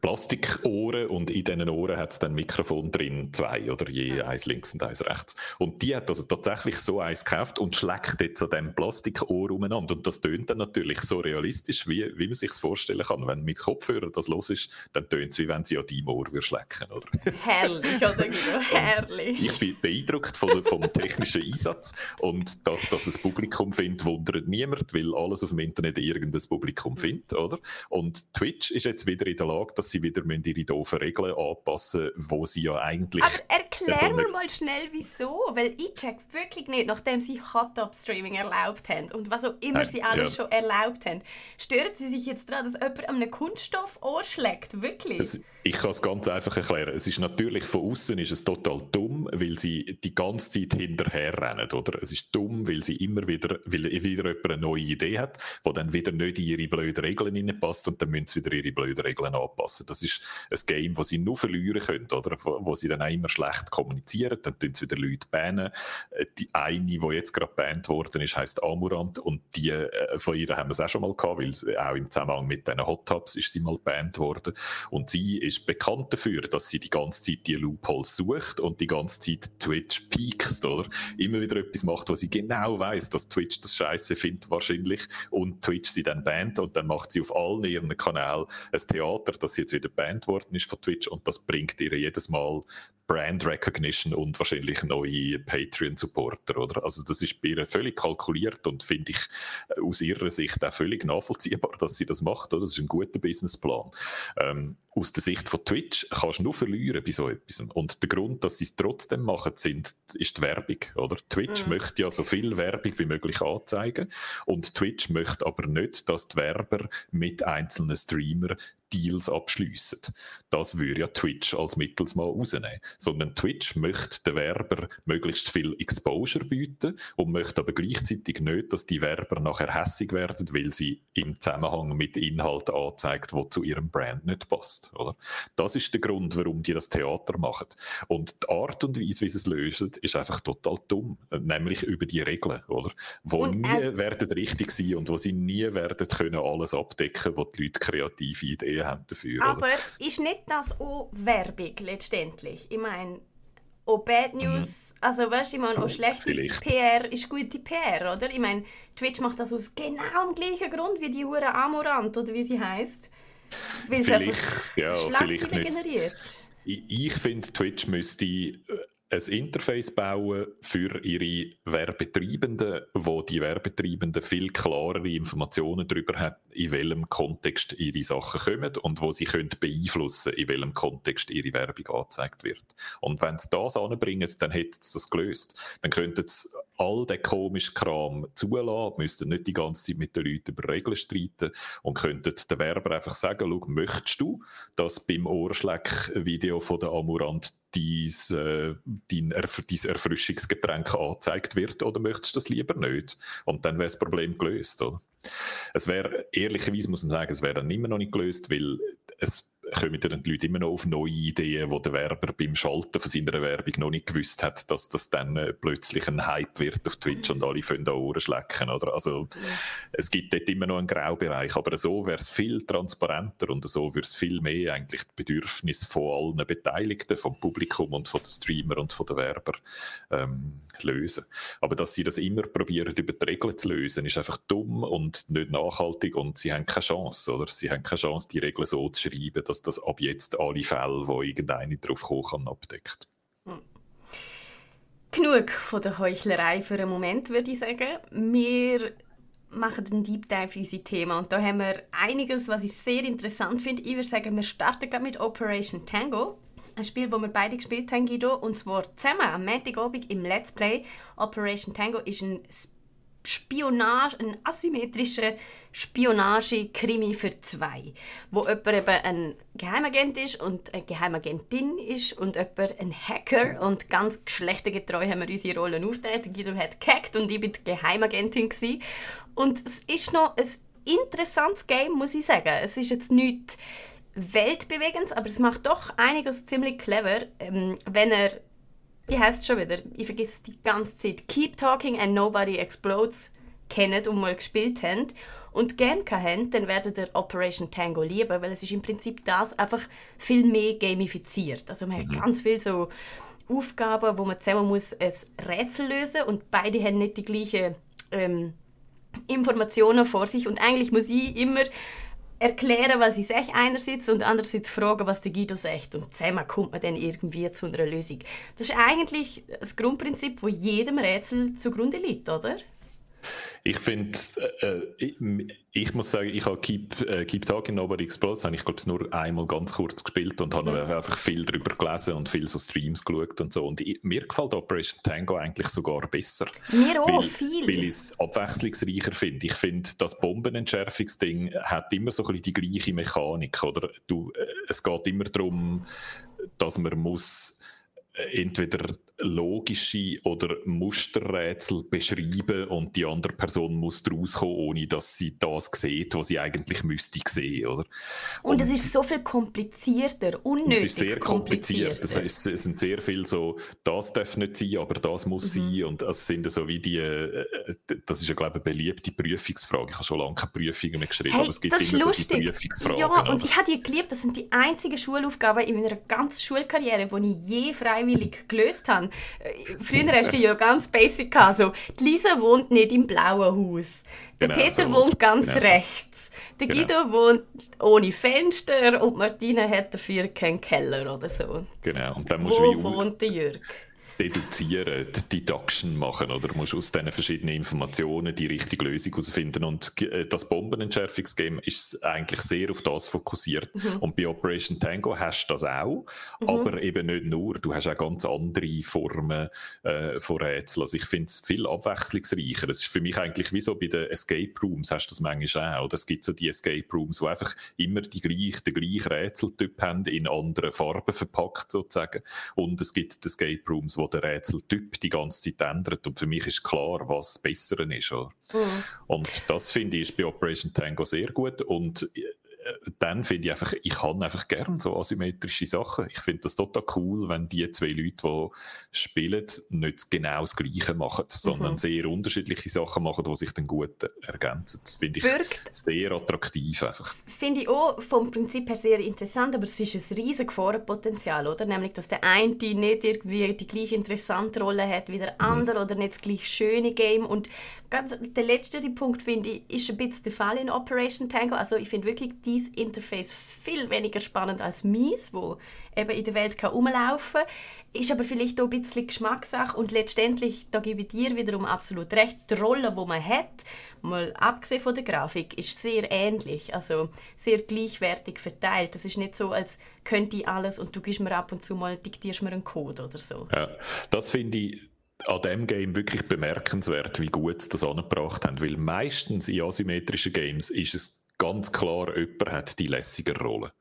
[SPEAKER 3] Plastikohren und in diesen Ohren hat es dann Mikrofon drin, zwei oder je eins links und eins rechts. Und die hat also tatsächlich so eins gekauft und schlägt jetzt an diesem Plastikohr umeinander. Und das tönt dann natürlich so realistisch, wie, wie man sich vorstellen kann. Wenn mit Kopfhörer das los ist, dann tönt es, wie wenn sie an deinem Ohr schlecken oder?
[SPEAKER 2] Herrlich, oder *laughs* Guido? Herrlich.
[SPEAKER 3] Ich bin beeindruckt von, vom technischen Einsatz und dass das ein Publikum findet, wundert niemand, weil alles auf dem Internet irgendein Publikum mhm. findet, oder? Und Twitch ist jetzt wieder in der Lage, dass sie wieder ihre doofen Regeln anpassen wo sie ja eigentlich...
[SPEAKER 2] Aber erklär so mir mal schnell, wieso. Weil ich check wirklich nicht, nachdem sie Hot-Up-Streaming erlaubt haben und was auch immer Nein, sie alles ja. schon erlaubt haben, stören sie sich jetzt daran, dass jemand an einem Kunststoff Ohr schlägt? Wirklich?
[SPEAKER 3] Es, ich kann es ganz einfach erklären. Es ist natürlich von außen ist es total dumm, weil sie die ganze Zeit hinterher rennen, oder? Es ist dumm, weil sie immer wieder, weil wieder jemand eine neue Idee hat, die dann wieder nicht in ihre blöden Regeln hineinpasst und dann müssen sie wieder ihre blöden Regeln anpassen. Das ist ein Game, das sie nur verlieren können, oder? Wo, wo sie dann auch immer schlecht kommunizieren, dann tun sie wieder Leute bannen. Äh, die eine, die jetzt gerade bannt worden ist, heißt Amurant und die äh, von ihr haben wir es auch schon mal gehabt, weil auch im Zusammenhang mit diesen Hot Tubs ist sie mal bannt worden und sie ist bekannt dafür, dass sie die ganze Zeit die Loopholes sucht und die ganze Zeit Twitch piekst, oder? Immer wieder etwas macht, wo sie genau weiß, dass Twitch das Scheiße findet wahrscheinlich und Twitch sie dann bannt und dann macht sie auf allen ihren Kanälen ein Theater, dass sie jetzt wieder bannt worden ist von Twitch und das bringt ihr jedes Mal Brand Recognition und wahrscheinlich neue Patreon-Supporter, oder? Also das ist bei ihr völlig kalkuliert und finde ich aus ihrer Sicht auch völlig nachvollziehbar, dass sie das macht, oder? Das ist ein guter Businessplan. Ähm, aus der Sicht von Twitch kannst du nur verlieren bei so etwas. Und der Grund, dass sie es trotzdem machen, sind, ist die Werbung. Oder? Twitch mhm. möchte ja so viel Werbung wie möglich anzeigen. Und Twitch möchte aber nicht, dass die Werber mit einzelnen Streamern Deals abschliessen. Das würde ja Twitch als mittels mal rausnehmen. Sondern Twitch möchte den Werber möglichst viel Exposure bieten und möchte aber gleichzeitig nicht, dass die Werber nachher hässig werden, weil sie im Zusammenhang mit Inhalten anzeigt, wo zu ihrem Brand nicht passt. Oder? Das ist der Grund, warum die das Theater machen. Und die Art und Weise, wie sie es lösen, ist einfach total dumm. Nämlich über die Regeln, oder? Wo und, nie äh, werden richtig sein und wo sie nie werden können alles abdecken, wo die Leute kreative Ideen haben dafür.
[SPEAKER 2] Aber
[SPEAKER 3] oder?
[SPEAKER 2] ist nicht das auch Werbung letztendlich? Ich meine, auch Bad mhm. News, mhm. also weißt du, ich meine, auch schlechte Vielleicht. PR ist gute PR, oder? Ich meine, Twitch macht das aus genau dem gleichen Grund wie die Hure Amorant, oder wie sie heißt.
[SPEAKER 3] Weil es einfach ja, Schlagzeilen generiert. Ich, ich finde, Twitch müsste äh, ein Interface bauen für ihre Werbetreibenden, wo die Werbetreibenden viel klarere Informationen darüber haben, in welchem Kontext ihre Sachen kommen und wo sie können beeinflussen in welchem Kontext ihre Werbung angezeigt wird. Und wenn sie das anbringen, dann hätten sie das gelöst. Dann könnten sie all den komischen Kram zulassen, müssten nicht die ganze Zeit mit den Leuten über Regeln streiten und könnten den Werber einfach sagen, schau, möchtest du, dass beim Ohrschleck-Video von der Amurant dein, äh, dein, Erf dein Erfrischungsgetränk angezeigt wird oder möchtest du das lieber nicht? Und dann wäre das Problem gelöst, oder? Es wäre, ehrlicherweise muss man sagen, es wäre dann immer noch nicht gelöst, weil es kommen dann die Leute immer noch auf neue Ideen, wo der Werber beim Schalten von seiner Werbung noch nicht gewusst hat, dass das dann äh, plötzlich ein Hype wird auf Twitch und alle fangen an Ohren schlecken, oder? Also, ja. es gibt dort immer noch einen Graubereich, aber so wäre es viel transparenter und so würde es viel mehr eigentlich die Bedürfnisse von allen Beteiligten, vom Publikum und von den Streamer und von den Werber ähm, lösen. Aber dass sie das immer probieren, über die Regeln zu lösen, ist einfach dumm und nicht nachhaltig und sie haben keine Chance, oder? Sie haben keine Chance, die Regeln so zu schreiben, dass das ab jetzt alle Fälle, wo irgendeine drauf kommen kann, abdeckt. Hm.
[SPEAKER 2] Genug von der Heuchlerei für einen Moment, würde ich sagen. Wir machen den Deep Dive in unser Thema und da haben wir einiges, was ich sehr interessant finde. Ich würde sagen, wir starten mit Operation Tango. Ein Spiel, das wir beide gespielt haben, Guido, und zwar zusammen am Montagabend im Let's Play. Operation Tango ist ein Spionage, ein asymmetrischer Spionage-Krimi für zwei, wo jemand eben ein Geheimagent ist und eine Geheimagentin ist und jemand ein Hacker und ganz geschlechtergetreu haben wir unsere Rollen aufgeteilt. Guido hat gehackt und ich bin die Geheimagentin gewesen. und es ist noch ein interessantes Game, muss ich sagen. Es ist jetzt nicht weltbewegendes, aber es macht doch einiges ziemlich clever, ähm, wenn er wie heißt es schon wieder? Ich vergesse es die ganze Zeit. Keep Talking and Nobody Explodes kennt und mal gespielt habt und gerne habt, dann werdet ihr Operation Tango lieben, weil es ist im Prinzip das einfach viel mehr gamifiziert. Also man mhm. hat ganz viel so Aufgaben, wo man zusammen muss ein Rätsel lösen und beide haben nicht die gleichen ähm, Informationen vor sich und eigentlich muss ich immer erklären, was ich sage einerseits und andererseits fragen, was der Guido sagt. Und zusammen kommt man dann irgendwie zu einer Lösung. Das ist eigentlich das Grundprinzip, wo jedem Rätsel zugrunde liegt, oder?
[SPEAKER 3] Ich finde, äh, ich, ich, muss sagen, ich habe Keep, äh, Keep Talking Nobody Explodes, habe ich glaube nur einmal ganz kurz gespielt und habe mhm. einfach viel darüber gelesen und viel so Streams geschaut und so. Und ich, mir gefällt Operation Tango eigentlich sogar besser.
[SPEAKER 2] Mir auch, weil, viel.
[SPEAKER 3] Weil ich es abwechslungsreicher finde. Ich finde, das Bombenentschärfungsding hat immer so ein bisschen die gleiche Mechanik, oder? Du, äh, es geht immer darum, dass man muss entweder logische oder Musterrätsel beschreiben und die andere Person muss daraus kommen, ohne dass sie das sieht, was sie eigentlich müsste sehen, oder?
[SPEAKER 2] Und, es ist so viel komplizierter, unnötig Es
[SPEAKER 3] ist sehr kompliziert. Das heißt, es sind sehr viel so, das darf nicht sein, aber das muss mhm. sein und es sind so wie die, äh, das ist ja glaube ich eine beliebte Prüfungsfrage. Ich habe schon lange keine Prüfungen mehr geschrieben, hey, aber es gibt immer lustig. so die Prüfungsfragen.
[SPEAKER 2] Ja, und oder? ich habe die geliebt. Das sind die einzigen Schulaufgaben in meiner ganzen Schulkarriere, die ich je freiwillig gelöst habe. Äh, früher hast du ja ganz basic gehabt, so, die Lisa wohnt nicht im blauen Haus. Der genau, Peter so wohnt ganz genau rechts. Der genau. Guido wohnt ohne Fenster und Martina hat dafür keinen Keller oder so.
[SPEAKER 3] Genau.
[SPEAKER 2] Und dann musst Wo du wohnt der Jürg?
[SPEAKER 3] Deduzieren, Deduction machen oder musst aus diesen verschiedenen Informationen die richtige Lösung herausfinden. Und äh, das Bombenentschärfungsgame ist eigentlich sehr auf das fokussiert. Mhm. Und bei Operation Tango hast du das auch, mhm. aber eben nicht nur. Du hast auch ganz andere Formen äh, von Rätseln. Also ich finde es viel abwechslungsreicher. Das ist für mich eigentlich wie so bei den Escape Rooms hast du das manchmal auch. Oder es gibt so die Escape Rooms, wo einfach immer die gleiche, den gleichen Rätseltyp haben, in anderen Farben verpackt sozusagen. Und es gibt Escape Rooms, wo der Rätseltyp die ganze Zeit ändert. Und für mich ist klar, was besser ist. Mhm. Und das finde ich ist bei Operation Tango sehr gut. Und dann finde ich einfach, ich kann einfach gern so asymmetrische Sachen. Ich finde das total cool, wenn die zwei Leute, die spielen, nicht genau das Gleiche machen, sondern mhm. sehr unterschiedliche Sachen machen, die sich dann gut ergänzen. Das finde ich Birgt, sehr attraktiv einfach.
[SPEAKER 2] Finde ich auch vom Prinzip her sehr interessant, aber es ist ein riesiges Gefahrenpotenzial, oder? Nämlich, dass der eine nicht irgendwie die gleiche interessante Rolle hat wie der mhm. andere mhm. oder nicht das gleiche schöne Game und ganz, der letzte Punkt, finde ich, ist ein bisschen der Fall in Operation Tango. Also ich finde wirklich dieses Interface viel weniger spannend als mies, wo eben in der Welt kann rumlaufen kann. Ist aber vielleicht auch ein bisschen Geschmackssache und letztendlich, da gebe ich dir wiederum absolut recht, die Rolle, die man hat, mal abgesehen von der Grafik, ist sehr ähnlich, also sehr gleichwertig verteilt. Das ist nicht so, als könnte ich alles und du gibst mir ab und zu mal, diktierst mir einen Code oder so.
[SPEAKER 3] Ja, das finde ich an dem Game wirklich bemerkenswert, wie gut sie das angebracht haben. Weil meistens in asymmetrischen Games ist es ganz klar, jemand hat die lässige Rolle.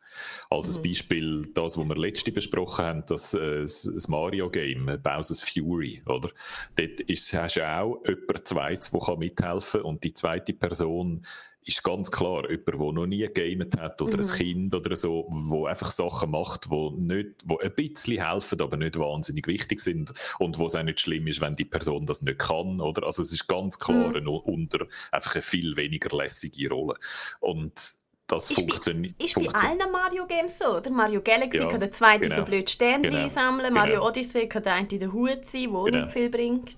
[SPEAKER 3] Als mhm. Beispiel das, was wir letzte besprochen haben, das, äh, das Mario-Game, Bowser's Fury, oder? Dort ist, hast du auch jemand Zweites, der mithelfen kann und die zweite Person ist ganz klar jemand, der noch nie gegamet hat oder mhm. ein Kind oder so, wo einfach Sachen macht, wo nicht, wo ein bisschen helfen, aber nicht wahnsinnig wichtig sind und wo es auch nicht schlimm ist, wenn die Person das nicht kann, oder? Also es ist ganz klar mhm. unter einfach eine viel weniger lässige Rolle und das funktioniert.
[SPEAKER 2] Ist bei allen Mario Games so, oder? Mario Galaxy ja, kann der zweite genau. so blöd Sterne genau. sammeln, Mario genau. Odyssey kann der eine den Hut sein, der genau. nicht viel bringt.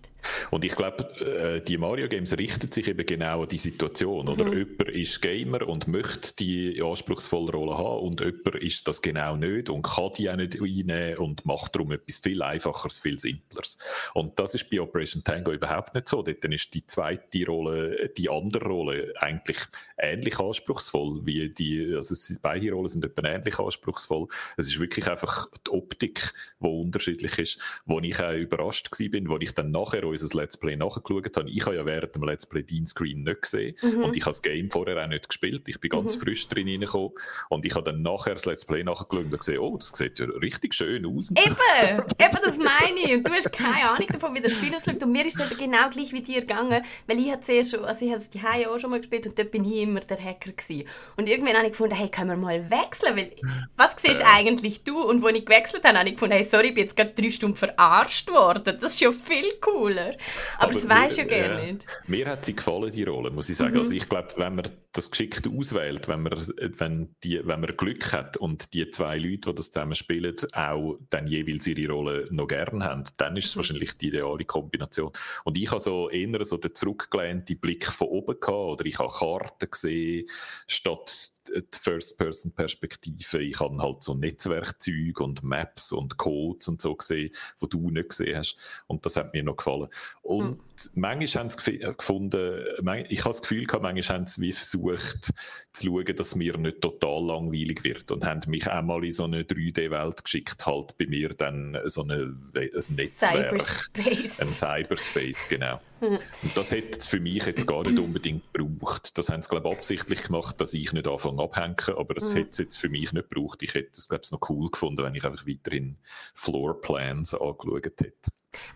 [SPEAKER 3] Und ich glaube, äh, die Mario-Games richten sich eben genau an die Situation. Oder mhm. jemand ist Gamer und möchte die anspruchsvolle Rolle haben und jemand ist das genau nicht und kann die auch nicht einnehmen und macht darum etwas viel Einfacheres, viel Simpleres. Und das ist bei Operation Tango überhaupt nicht so. Dort ist die zweite Rolle, die andere Rolle eigentlich ähnlich anspruchsvoll wie die, also beide Rollen sind etwa ähnlich anspruchsvoll. Es ist wirklich einfach die Optik, die unterschiedlich ist, wo ich auch überrascht war, wo ich dann nachher unser Let's Play nachgeschaut habe. Ich habe ja während dem Let's Play Dean Screen nicht gesehen mhm. und ich habe das Game vorher auch nicht gespielt. Ich bin ganz mhm. frisch drin reingekommen und ich habe dann nachher das Let's Play nachgeschaut und gesehen, oh, das sieht ja richtig schön aus.
[SPEAKER 2] Eben, eben das meine ich. Und du hast keine Ahnung davon, wie das Spiel aussieht. Und mir ist es genau gleich wie dir gegangen, weil ich zuerst schon, also ich habe die Haie auch schon mal gespielt und dort bin ich immer der Hacker gewesen. Und irgendwann habe ich gefunden, hey, können wir mal wechseln, weil was siehst äh. eigentlich du? Und als ich gewechselt habe, habe ich gefunden, hey, sorry, ich bin jetzt gerade drei Stunden verarscht worden. Das ist schon viel cooler. Aber, Aber das weiß ja gerne äh, nicht.
[SPEAKER 3] Mir hat sie gefallen, die Rolle, muss ich sagen. Mhm. Also ich glaube, wenn man das geschickt auswählt, wenn man, wenn, die, wenn man Glück hat und die zwei Leute, die das zusammen spielen, auch dann jeweils ihre Rolle noch gern haben, dann ist es mhm. wahrscheinlich die ideale Kombination. Und ich habe so eher so den zurückgelehnten Blick von oben gehabt, oder ich habe Karten gesehen, statt die First-Person-Perspektive. Ich habe halt so Netzwerkzeuge und Maps und Codes und so gesehen, die du nicht gesehen hast. Und das hat mir noch gefallen. Und mhm. Manchmal haben sie gefunden, ich habe das Gefühl gehabt, manchmal haben sie wie versucht zu schauen, dass mir nicht total langweilig wird und haben mich einmal in so eine 3D-Welt geschickt, halt bei mir dann so eine, ein Netzwerk.
[SPEAKER 2] Cyberspace.
[SPEAKER 3] Ein Cyberspace, genau. *laughs* Und das hätte es für mich jetzt gar nicht unbedingt gebraucht. Das haben sie, glaube ich, absichtlich gemacht, dass ich nicht anfange abhängen, aber das mhm. hätte es jetzt für mich nicht gebraucht. Ich hätte es, glaube ich, noch cool gefunden, wenn ich einfach weiterhin Floorplans angeschaut hätte.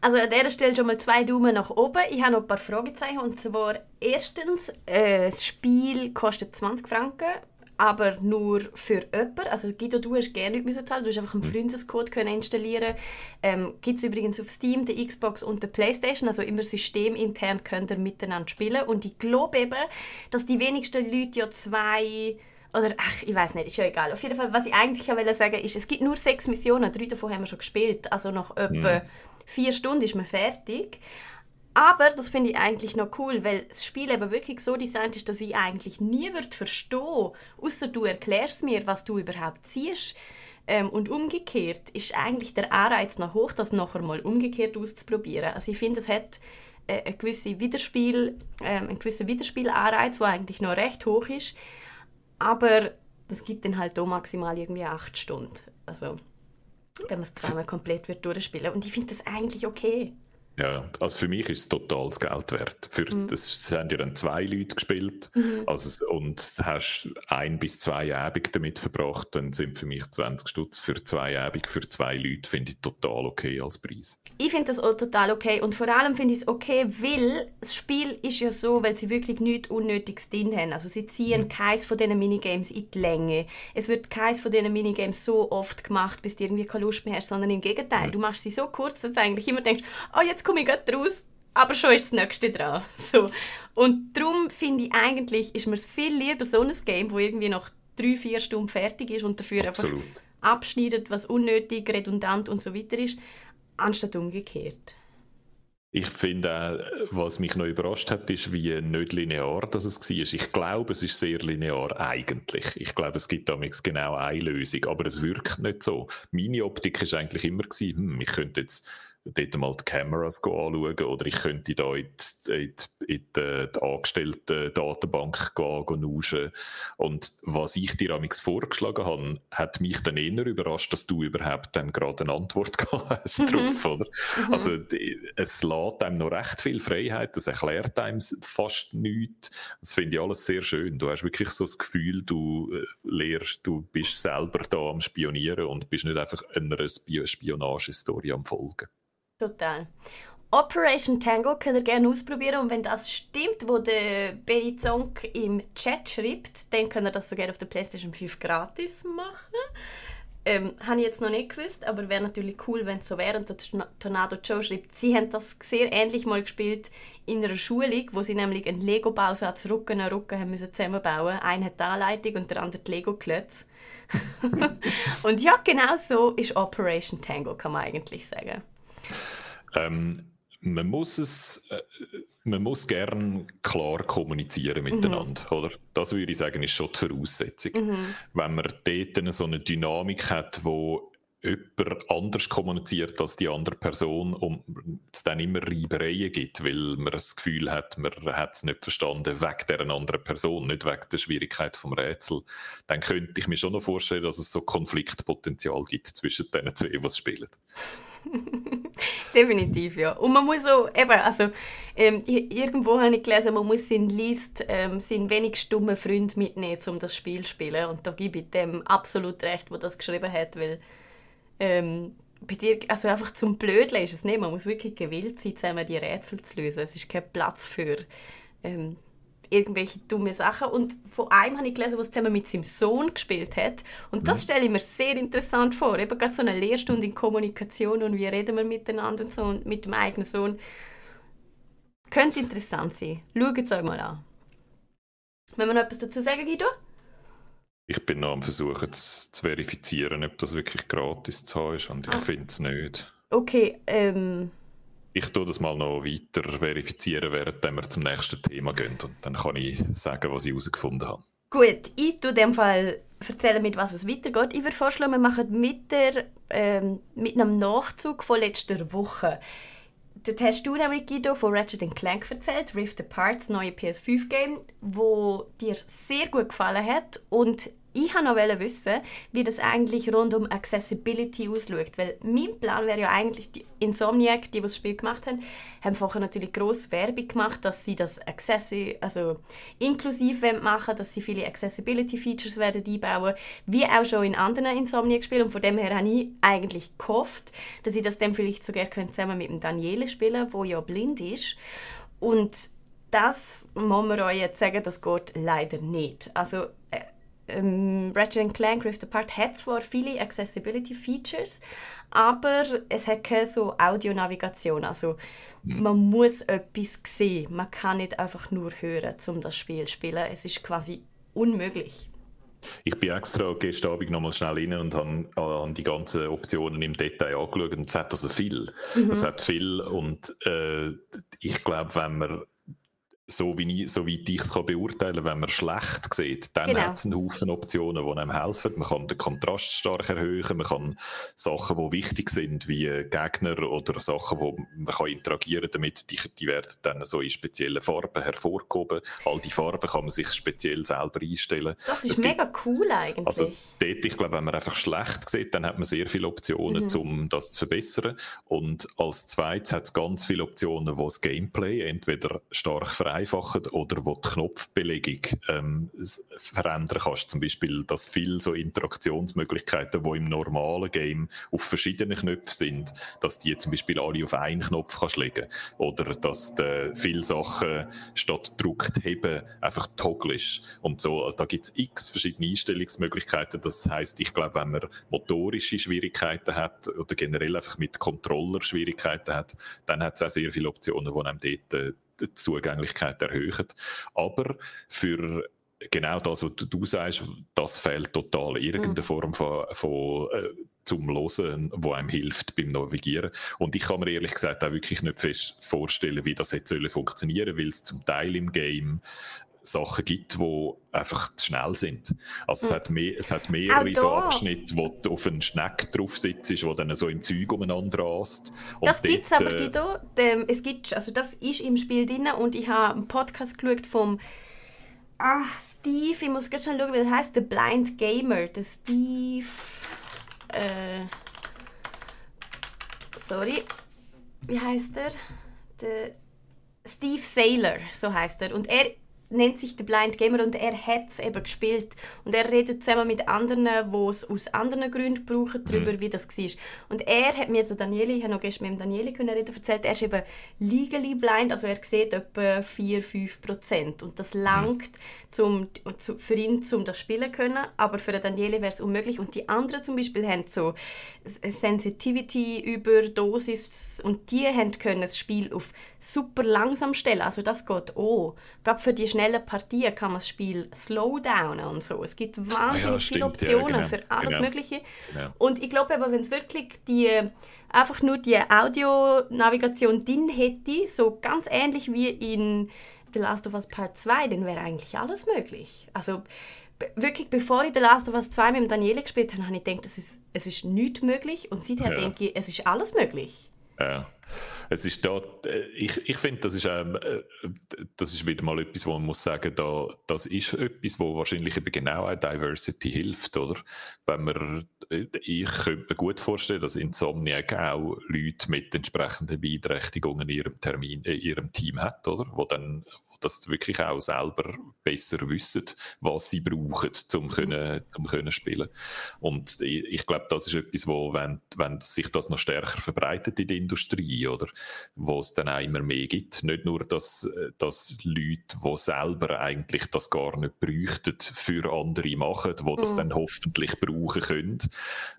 [SPEAKER 2] Also an dieser Stelle schon mal zwei Daumen nach oben. Ich habe noch ein paar Fragezeichen. Und zwar erstens, äh, das Spiel kostet 20 Franken aber nur für jemanden. Also Guido, du hast gerne nicht zahlen, du hast einfach einen mhm. Freundescode können installieren. Ähm, Gibt es übrigens auf Steam, der Xbox und der Playstation, also immer systemintern könnt ihr miteinander spielen. Und ich glaube eben, dass die wenigsten Leute ja zwei oder ach, ich weiß nicht, ist ja egal. Auf jeden Fall, was ich eigentlich sagen wollte ist, es gibt nur sechs Missionen, drei davon haben wir schon gespielt. Also nach etwa mhm. vier Stunden ist man fertig. Aber das finde ich eigentlich noch cool, weil das Spiel eben wirklich so designt ist, dass ich eigentlich nie wird verstehen, außer du erklärst mir, was du überhaupt siehst, Ähm, und umgekehrt ist eigentlich der Anreiz noch hoch, das nachher mal umgekehrt auszuprobieren. Also ich finde, es hat äh, einen gewissen Widerspiel, äh, einen gewissen Widerspielanreiz, der eigentlich noch recht hoch ist. Aber das gibt dann halt auch maximal irgendwie acht Stunden. Also wenn man es zweimal komplett wird durchspielen. Und ich finde das eigentlich okay.
[SPEAKER 3] Ja, also für mich ist es total das Geld wert. Für, mhm. Das haben ja dann zwei Leute gespielt mhm. also, und hast ein bis zwei Abende damit verbracht, dann sind für mich 20 Stutz für zwei Abende für zwei Leute, finde ich total okay als Preis.
[SPEAKER 2] Ich finde das auch total okay und vor allem finde ich es okay, weil das Spiel ist ja so, weil sie wirklich nichts Unnötiges drin haben. Also sie ziehen mhm. keins von diesen Minigames in die Länge. Es wird keins von diesen Minigames so oft gemacht, bis du irgendwie keine Lust mehr hast, sondern im Gegenteil. Mhm. Du machst sie so kurz, dass du eigentlich immer denkst, oh, jetzt komme ich gerade raus, aber schon ist das nächste dran. *laughs* So. Und darum finde ich eigentlich, ist mir viel lieber so ein Game, wo irgendwie noch drei, vier Stunden fertig ist und dafür Absolut. einfach abschneidet, was unnötig, redundant und so weiter ist, anstatt umgekehrt.
[SPEAKER 3] Ich finde auch, was mich noch überrascht hat, ist, wie nicht linear das es war. Ich glaube, es ist sehr linear eigentlich. Ich glaube, es gibt damals genau eine Lösung, aber es wirkt nicht so. Meine Optik ist eigentlich immer gewesen, hm, ich könnte jetzt dort mal die Kameras anschauen oder ich könnte da in die, in die, in die, die angestellte Datenbank gehen, Und was ich dir amigs vorgeschlagen habe, hat mich dann eher überrascht, dass du überhaupt dann gerade eine Antwort *laughs* hast mhm. drauf, oder? Mhm. Also es lässt einem noch recht viel Freiheit, es erklärt einem fast nichts. Das finde ich alles sehr schön. Du hast wirklich so das Gefühl, du äh, lehrst, du bist selber da am Spionieren und bist nicht einfach einer Spionagestory am Folgen.
[SPEAKER 2] Total. Operation Tango könnt ihr gerne ausprobieren und wenn das stimmt, wo der Benny Zonk im Chat schreibt, dann könnt ihr das sogar auf der PlayStation 5 gratis machen. Ähm, habe ich jetzt noch nicht gewusst, aber wäre natürlich cool, wenn es so wäre. Und der Tornado Joe schreibt, sie haben das sehr ähnlich mal gespielt in einer Schulung, wo sie nämlich einen Lego-Bausatz Rücken an Rücken haben müssen zusammenbauen. Einer hat die Anleitung und der andere die Lego-Klötze. *laughs* und ja, genau so ist Operation Tango, kann man eigentlich sagen.
[SPEAKER 3] Ähm, man muss es, äh, man muss gern klar kommunizieren mhm. miteinander, mhm. oder? Das würde ich sagen, ist schon die Voraussetzung. Mhm. Wenn man dort so eine Dynamik hat, wo jemand anders kommuniziert als die andere Person und es dann immer Reibereien gibt, weil man das Gefühl hat, man hat es nicht verstanden wegen der anderen Person, nicht wegen der Schwierigkeit vom Rätsel, dann könnte ich mir schon noch vorstellen, dass es so Konfliktpotenzial gibt zwischen den zwei, die es spielen. *laughs* *laughs*
[SPEAKER 2] Definitiv, ja. Und man muss auch, eben, also, ähm, irgendwo habe ich gelesen, man muss seinen List, ähm, seinen wenig stummen Freund mitnehmen, um das Spiel zu spielen. Und da gebe ich dem absolut recht, wo das geschrieben hat, weil ähm, bei dir, also einfach zum Blödeln ist es nicht. Man muss wirklich gewillt sein, zusammen die Rätsel zu lösen. Es ist kein Platz für ähm, irgendwelche dumme Sachen. Und von einem habe ich gelesen, der zusammen mit seinem Sohn gespielt hat. Und das mhm. stelle ich mir sehr interessant vor. Eben gerade so eine Lehrstunde in Kommunikation und wie reden wir miteinander und so und mit dem eigenen Sohn. Könnte interessant sein. Schaut es euch mal an. Wenn wir noch etwas dazu sagen, Guido?
[SPEAKER 3] Ich bin noch am Versuchen zu, zu verifizieren, ob das wirklich gratis zu haben ist und ich ah. finde es nicht.
[SPEAKER 2] Okay, ähm,
[SPEAKER 3] ich tue das mal noch weiter verifizieren, während wir zum nächsten Thema gehen. Und dann kann ich sagen, was ich herausgefunden habe.
[SPEAKER 2] Gut, ich tue dem Fall erzählen, mit was es weitergeht. Ich würde vorschlagen, wir machen mit, der, ähm, mit einem Nachzug von letzter Woche. Dort hast du nämlich, Guido, von Ratchet Clank erzählt, Rift Apart, das neue PS5-Game, wo dir sehr gut gefallen hat und ich wollte noch wissen, wie das eigentlich rund um Accessibility aussieht. Weil mein Plan wäre ja eigentlich, die Insomniac, die, die das Spiel gemacht haben, haben vorher natürlich grosse Werbung gemacht, dass sie das also inklusiv machen dass sie viele Accessibility-Features werden einbauen wie auch schon in anderen Insomniac-Spielen. Und von dem her habe ich eigentlich gehofft, dass ich das dann vielleicht sogar zusammen mit dem Daniele spielen der ja blind ist. Und das muss man euch jetzt sagen, das geht leider nicht. Also äh, ähm, Ratchet Clank Rift Apart hat zwar viele Accessibility Features, aber es hat keine so Audionavigation. Also mhm. man muss etwas sehen. Man kann nicht einfach nur hören, um das Spiel zu spielen. Es ist quasi unmöglich.
[SPEAKER 3] Ich bin extra gestern Abend nochmal schnell rein und habe an die ganzen Optionen im Detail angeschaut und es hat also viel. Mhm. Es hat viel und äh, ich glaube, wenn man so, wie ich, so weit ich es beurteilen kann, wenn man schlecht sieht, dann genau. hat es einen Haufen Optionen, die einem helfen. Man kann den Kontrast stark erhöhen, man kann Sachen, die wichtig sind, wie Gegner oder Sachen, wo man kann interagieren damit, die, die werden dann so in speziellen Farben hervorgehoben. All die Farben kann man sich speziell selber einstellen.
[SPEAKER 2] Das ist es mega gibt, cool eigentlich.
[SPEAKER 3] Also dort, ich glaube, wenn man einfach schlecht sieht, dann hat man sehr viele Optionen, mhm. um das zu verbessern. Und als zweites hat es ganz viele Optionen, wo das Gameplay entweder stark vereinfacht vereinfachen oder wo die Knopfbelegung ähm, verändern kannst. Zum Beispiel, dass viele so Interaktionsmöglichkeiten, die im normalen Game auf verschiedenen Knöpfen sind, dass die zum Beispiel alle auf einen Knopf kannst legen oder dass du viele Sachen statt gedruckt heben einfach toggelst und so. Also da gibt es x verschiedene Einstellungsmöglichkeiten. Das heißt, ich glaube, wenn man motorische Schwierigkeiten hat oder generell einfach mit Controller Schwierigkeiten hat, dann hat es auch sehr viele Optionen, die einem dort äh, die Zugänglichkeit erhöhen. Aber für genau das, was du sagst, das fehlt total. Irgendeine mhm. Form von, von äh, zum Hören, wo einem hilft beim Navigieren. Und ich kann mir ehrlich gesagt auch wirklich nicht fest vorstellen, wie das hätte funktionieren weil es zum Teil im Game Sachen gibt, die einfach zu schnell sind. Also es, hm. hat, mehr, es hat mehrere so Abschnitte, wo du auf einen Schneck drauf sitzt, wo dann so im Zeug umeinander rast.
[SPEAKER 2] Das gibt es aber, äh, Guido. Dem, es gibt, also das ist im Spiel drin und ich habe einen Podcast geschaut vom ah, Steve, ich muss gerade schon schauen, wie der heißt, The Blind Gamer. Der Steve... Äh, sorry, wie heißt er? Der Steve Saylor, so heißt er. Und er nennt sich The Blind Gamer und er hat es eben gespielt. Und er redet zusammen mit anderen, die es aus anderen Gründen brauchen, darüber, mhm. wie das war. Und er hat mir, der Daniele, ich habe noch gestern mit dem können reden, erzählt, er ist eben legally blind, also er sieht etwa 4-5 Prozent. Und das langt zum, zu, für ihn, um das spielen zu können, aber für den Daniele wäre es unmöglich. Und die anderen zum Beispiel haben so Sensitivity über Dosis und die haben können das Spiel auf super langsam stellen. Also das geht auch. Gerade für die schnellen Partien kann man das Spiel slowdownen und so. Es gibt wahnsinnig ah ja, viele Optionen ja, genau. für alles genau. Mögliche. Genau. Und ich glaube aber, wenn es wirklich die einfach nur die Audionavigation drin hätte, so ganz ähnlich wie in The Last of Us Part 2, dann wäre eigentlich alles möglich. Also wirklich, bevor ich The Last of Us 2 mit Daniele gespielt habe, habe ich gedacht, es ist, es ist nichts möglich. Und seither ja. denke ich, es ist alles möglich.
[SPEAKER 3] Ja. Es ist da, äh, ich, ich finde, das ist, ähm, äh, das ist wieder mal etwas, wo man muss sagen, da, das ist etwas, wo wahrscheinlich eben genau auch Diversity hilft, oder? Wenn man, äh, ich könnte mir gut vorstellen, dass Insomniac auch Leute mit entsprechenden Beeinträchtigungen in ihrem Termin, in ihrem Team hat, oder? Wo dann, dass sie wirklich auch selber besser wissen, was sie brauchen, um können, zum können spielen. Und ich, ich glaube, das ist etwas, wo, wenn, wenn sich das noch stärker verbreitet in der Industrie, oder, wo es dann auch immer mehr gibt, nicht nur, dass, dass Leute, die selber eigentlich das gar nicht bräuchten, für andere machen, die das mhm. dann hoffentlich brauchen können,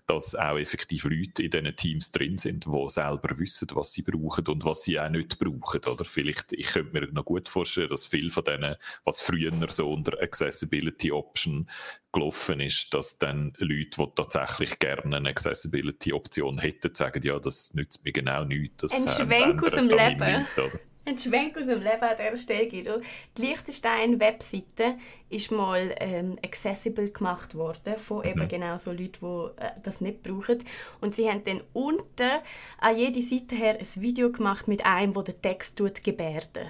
[SPEAKER 3] dass auch effektiv Leute in diesen Teams drin sind, die selber wissen, was sie brauchen und was sie auch nicht brauchen, oder vielleicht, ich könnte mir noch gut vorstellen, dass viel von denen, was früher so unter Accessibility Option gelaufen ist, dass dann Leute, die tatsächlich gerne eine Accessibility-Option hätten, sagen, ja, das nützt mir genau nichts.
[SPEAKER 2] Ein Schwenk aus dem Leben. Nicht, ein Schwenk aus dem Leben an dieser Stelle, Guido. Die Liechtenstein-Webseite ist mal ähm, accessible gemacht worden von mhm. eben genau so Leuten, die äh, das nicht brauchen. Und sie haben dann unten an jede Seite her ein Video gemacht mit einem, der den Text tut gebärden.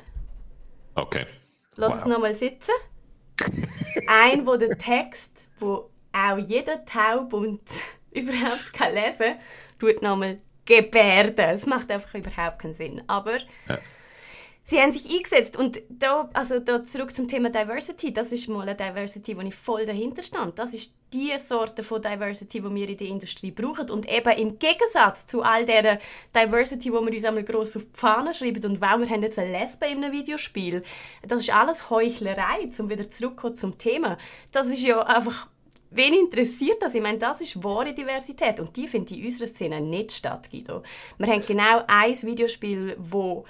[SPEAKER 3] Okay.
[SPEAKER 2] Lass wow. es nochmal sitzen. Ein, wo der Text, wo auch jeder taub und *laughs* überhaupt kann lesen, tut nochmal gebärden. Es macht einfach überhaupt keinen Sinn. Aber ja sie haben sich eingesetzt und da, also da zurück zum Thema Diversity, das ist mal eine Diversity, wo ich voll dahinter stand. Das ist die Sorte von Diversity, die wir in der Industrie brauchen und eben im Gegensatz zu all der Diversity, wo wir uns einmal gross auf die Fahne schreiben und warum wir haben jetzt eine Lesbe in einem Videospiel, das ist alles Heuchlerei, um wieder zurückzukommen zum Thema. Das ist ja einfach Wen interessiert das? Ich meine, das ist wahre Diversität und die findet in unserer Szene nicht statt, Guido. Wir haben genau ein Videospiel, wo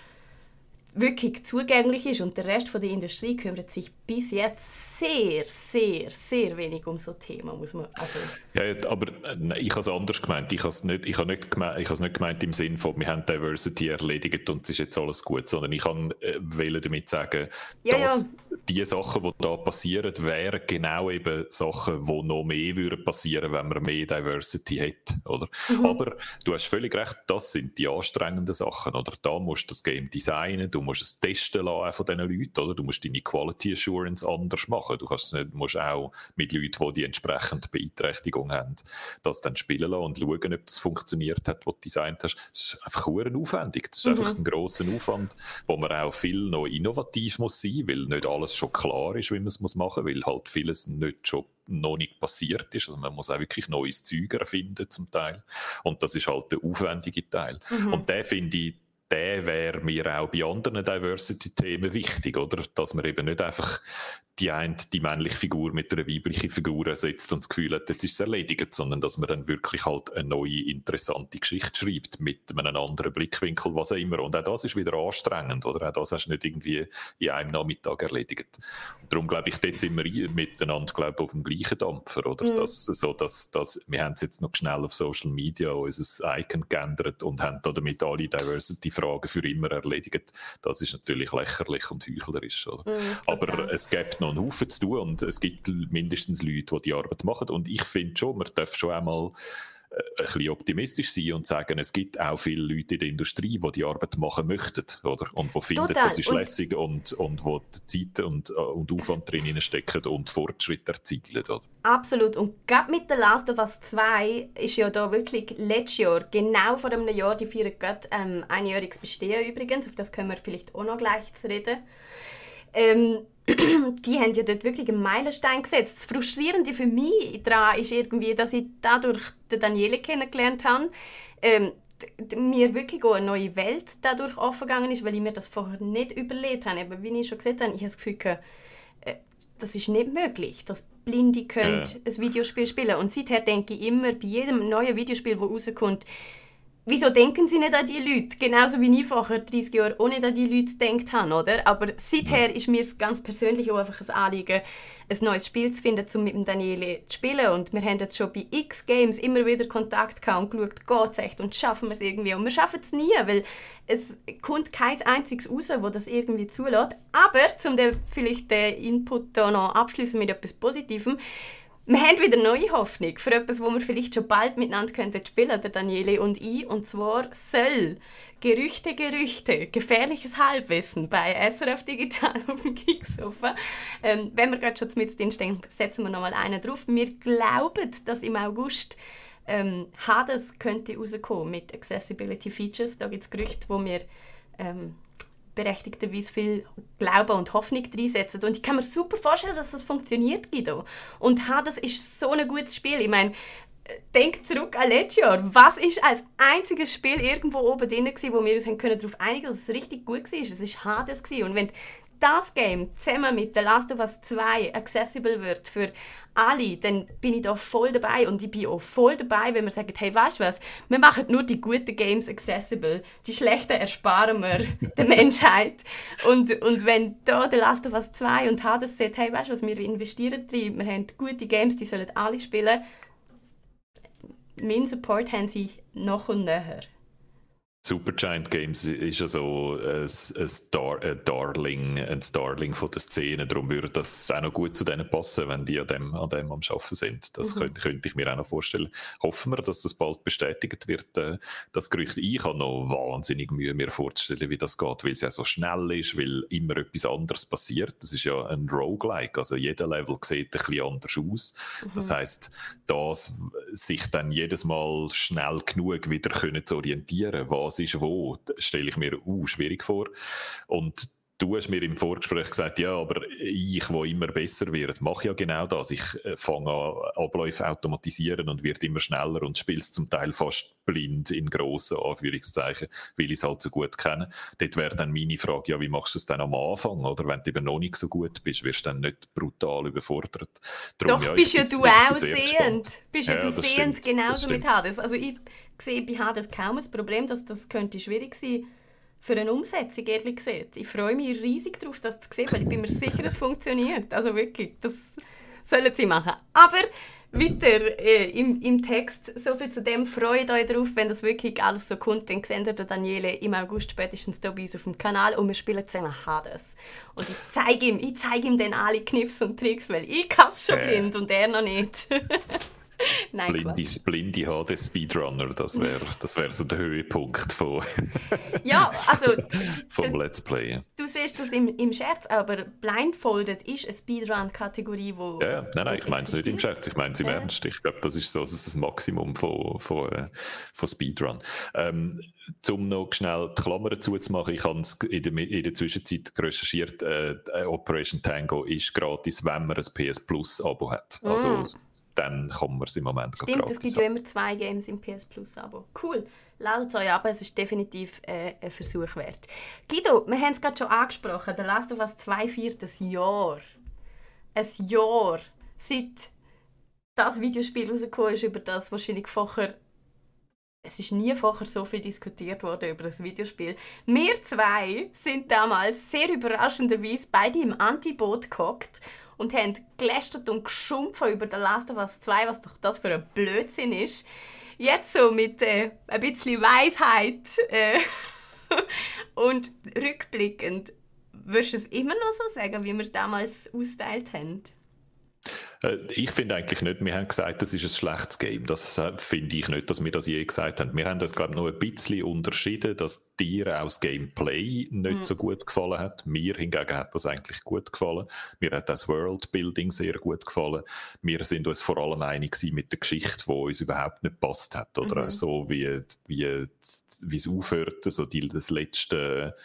[SPEAKER 2] wirklich zugänglich ist und der Rest von der Industrie kümmert sich bis jetzt sehr, sehr, sehr wenig um so Themen, muss man also
[SPEAKER 3] Ja, aber äh, ich habe es anders gemeint. Ich habe es nicht, ich habe nicht, gemeint, ich habe es nicht gemeint im Sinne von, wir haben Diversity erledigt und es ist jetzt alles gut, sondern ich kann äh, damit sagen, ja, dass ja. die Sachen, die da passieren, wären genau eben Sachen, die noch mehr würden passieren, wenn man mehr Diversity hätte, oder? Mhm. Aber du hast völlig recht, das sind die anstrengenden Sachen, oder? Da musst du das Game designen, du musst es testen lassen von diesen Leuten, oder? Du musst deine Quality Assurance anders machen. Du kannst nicht, musst auch mit Leuten, die die entsprechende Beeinträchtigung haben, das dann spielen lassen und schauen, ob das funktioniert hat, was du designt hast. Das ist einfach aufwendig. Das ist mhm. einfach ein grosser Aufwand, wo man auch viel noch innovativ muss sein, weil nicht alles schon klar ist, wie man es machen muss, weil halt vieles nicht schon noch nicht passiert ist. Also man muss auch wirklich neues Zeug erfinden zum Teil. Und das ist halt der aufwendige Teil. Mhm. Und der finde ich, der wäre mir auch bei anderen Diversity-Themen wichtig, oder? Dass man eben nicht einfach die eine, die männliche Figur mit einer weiblichen Figur ersetzt und das Gefühl hat, jetzt ist es erledigt, sondern dass man dann wirklich halt eine neue, interessante Geschichte schreibt mit einem anderen Blickwinkel, was auch immer. Und auch das ist wieder anstrengend, oder? Auch das hast du nicht irgendwie in einem Nachmittag erledigt. Und darum glaube ich, dort sind wir miteinander, glaube auf dem gleichen Dampfer, oder? Mhm. Dass, so, dass, dass, wir haben es jetzt noch schnell auf Social Media unser Icon geändert und haben damit alle Diversity-Fragen für immer erledigt. Das ist natürlich lächerlich und heuchlerisch? Mhm, Aber es gibt noch einen Haufen zu tun und es gibt mindestens Leute, die die Arbeit machen. Und ich finde schon, man darf schon einmal ein bisschen optimistisch sein und sagen, es gibt auch viele Leute in der Industrie, die die Arbeit machen möchten, oder? Und die finden, Total. das ist lässig und, und wo die Zeit und, äh, und Aufwand drin stecken und Fortschritt erzielen, oder?
[SPEAKER 2] Absolut. Und gerade mit The Last of Us 2 ist ja da wirklich letztes Jahr, genau vor einem Jahr, die feiern gerade ähm, einjähriges Bestehen übrigens, auf das können wir vielleicht auch noch gleich reden. Ähm, *clears throat* die haben ja dort wirklich einen Meilenstein gesetzt. Das Frustrierende für mich daran ist irgendwie, dass ich dadurch den Daniele kennengelernt habe, ähm, mir wirklich auch eine neue Welt dadurch aufgegangen ist, weil ich mir das vorher nicht überlegt habe. Aber wie ich schon gesagt habe, ich habe das Gefühl, äh, das ist nicht möglich, dass Blinde können ja. ein Videospiel spielen. Und seither denke ich immer, bei jedem neuen Videospiel, das rauskommt, wieso denken sie nicht an die Leute? Genauso wie ich vorher 30 Jahre auch nicht an die Leute gedacht habe, oder? Aber seither ist mir es ganz persönlich auch einfach ein Anliegen, ein neues Spiel zu finden, um mit dem Daniele zu spielen. Und wir haben jetzt schon bei x Games immer wieder Kontakt gehabt und geschaut, geht es echt und schaffen wir es irgendwie. Und wir schaffen es nie, weil es kommt kein einziges raus, wo das irgendwie zulässt. Aber, um den, vielleicht den Input hier noch abschließen mit etwas Positivem, wir haben wieder neue Hoffnung für etwas, wo wir vielleicht schon bald miteinander könnten spielen, der Daniele und ich. Und zwar soll Gerüchte, Gerüchte, gefährliches Halbwissen bei SRF Digital *laughs* auf dem Geeksofa. Ähm, wenn wir gerade schon mit drin stehen, setzen wir nochmal einen drauf. Wir glauben, dass im August ähm, Hades könnte rauskommen mit Accessibility Features. Da gibt es Gerüchte, wo wir ähm, berechtigterweise viel Glaube und Hoffnung reinsetzen. Und ich kann mir super vorstellen, dass das funktioniert, Guido. Und ha, das ist so ein gutes Spiel. Ich meine, denk zurück an letztes Jahr. Was ist als einziges Spiel irgendwo oben drin gewesen, wo wir uns darauf einigen dass es richtig gut war? Es war Hades. Gewesen. Und wenn das Game zusammen mit The Last of Us 2 accessible wird für alle, dann bin ich da voll dabei und ich bin auch voll dabei, wenn man sagt, hey, weißt du was, wir machen nur die guten Games accessible, die schlechten ersparen wir *laughs* der Menschheit. Und, und wenn da The Last of Us 2 und Hades sagt, hey, weißt du was, wir investieren drin, wir haben gute Games, die sollen alle spielen, mein Support haben sie noch und näher.
[SPEAKER 3] Supergiant Games ist ja so ein, ein, Dar ein, Darling, ein Darling von der Szene. Darum würde das auch noch gut zu denen passen, wenn die an dem, an dem am Arbeiten sind. Das mhm. könnte, könnte, ich mir auch noch vorstellen. Hoffen wir, dass das bald bestätigt wird, äh, das Gerücht. Ich habe noch wahnsinnig Mühe, mir vorzustellen, wie das geht, weil es ja so schnell ist, weil immer etwas anderes passiert. Das ist ja ein Roguelike, also jeder Level sieht ein bisschen anders aus. Mhm. Das heißt, das sich dann jedes Mal schnell genug wieder können zu orientieren, was ist wo, stelle ich mir uh, schwierig vor. Und du hast mir im Vorgespräch gesagt, ja, aber ich, wo immer besser wird, mache ja genau das. Ich äh, fange an, Abläufe automatisieren und wird immer schneller und spiele es zum Teil fast blind in grossen Anführungszeichen, weil ich es halt so gut kenne. Dort wäre dann meine Frage, ja, wie machst du es dann am Anfang? Oder wenn du eben noch nicht so gut bist, wirst du dann nicht brutal überfordert.
[SPEAKER 2] Darum, Doch, ja, bist ja du auch sehend. Bist ja, ja du sehend stimmt, genauso mit Hades. Also ich sehe bei Hades kaum das Problem, dass das könnte schwierig sein für eine Umsetzung, ehrlich gesagt. Ich freue mich riesig darauf, das zu sehen, weil ich bin mir sicher, es funktioniert. Also wirklich, das sollen sie machen. Aber weiter äh, im, im Text. So viel zu dem. Freut euch darauf, wenn das wirklich alles so kommt. Dann seht ihr Daniele im August spätestens hier bei uns auf dem Kanal und wir spielen zusammen Hades. Und ich zeige ihm, ich zeige ihm dann alle Kniffs und Tricks, weil ich kann es schon äh. blind und er noch nicht. *laughs* *laughs*
[SPEAKER 3] Nein, blinde, blinde HD Speedrunner, das wäre das wär so der Höhepunkt von *laughs*
[SPEAKER 2] ja, also, *laughs*
[SPEAKER 3] vom Let's Play.
[SPEAKER 2] Du siehst das im, im Scherz, aber Blindfolded ist eine Speedrun-Kategorie, wo.
[SPEAKER 3] Ja, nein, nein, ich meine es nicht im Scherz, ich meine es im ja. Ernst. Ich glaube, das ist so das, ist das Maximum von, von, äh, von Speedrun. Ähm, um noch schnell die Klammer zuzumachen, ich habe es in der, in der Zwischenzeit recherchiert, äh, Operation Tango ist gratis, wenn man ein PS Plus Abo hat. Also, mm dann kann man es im Moment
[SPEAKER 2] Stimmt, es gibt ja immer zwei Games im PS Plus Abo. Cool. Ladet es euch ab, es ist definitiv äh, ein Versuch wert. Guido, wir haben es gerade schon angesprochen, der Last of Us 2 feiert ein Jahr. Ein Jahr. Seit das Videospiel rausgekommen ist, über das wahrscheinlich vorher es ist nie vorher so viel diskutiert worden über das Videospiel. Wir zwei sind damals sehr überraschenderweise beide im Antiboot gehockt und haben gelästert und geschumpft über The Last of Us 2, was doch das für ein Blödsinn ist. Jetzt so mit äh, ein bisschen Weisheit äh, *laughs* und rückblickend, würdest du es immer noch so sagen, wie wir es damals austeilt haben?
[SPEAKER 3] Äh, ich finde eigentlich nicht, wir haben gesagt, das ist ein schlechtes Game. Das äh, finde ich nicht, dass wir das je gesagt haben. Wir haben das, glaube ich, noch ein bisschen unterschieden, dass dir auch das Gameplay nicht mhm. so gut gefallen hat. Mir hingegen hat das eigentlich gut gefallen. Mir hat das Worldbuilding sehr gut gefallen. Wir sind uns vor allem einig mit der Geschichte, die uns überhaupt nicht passt hat. Oder mhm. so wie, wie, wie es aufhört, also die, das letzte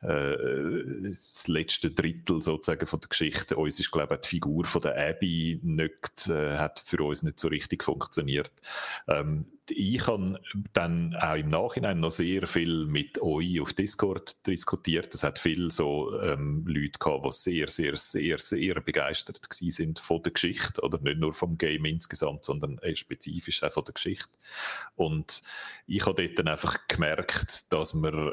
[SPEAKER 3] äh, das letzte Drittel sozusagen von der Geschichte. Uns ist, glaube ich, die Figur von der Abby nicht, äh, hat für uns nicht so richtig funktioniert. Ähm, ich habe dann auch im Nachhinein noch sehr viel mit euch auf Discord diskutiert. Es hat viele so ähm, Leute gehabt, die sehr, sehr, sehr, sehr begeistert sind von der Geschichte oder nicht nur vom Game insgesamt, sondern spezifisch auch von der Geschichte. Und ich habe dort dann einfach gemerkt, dass man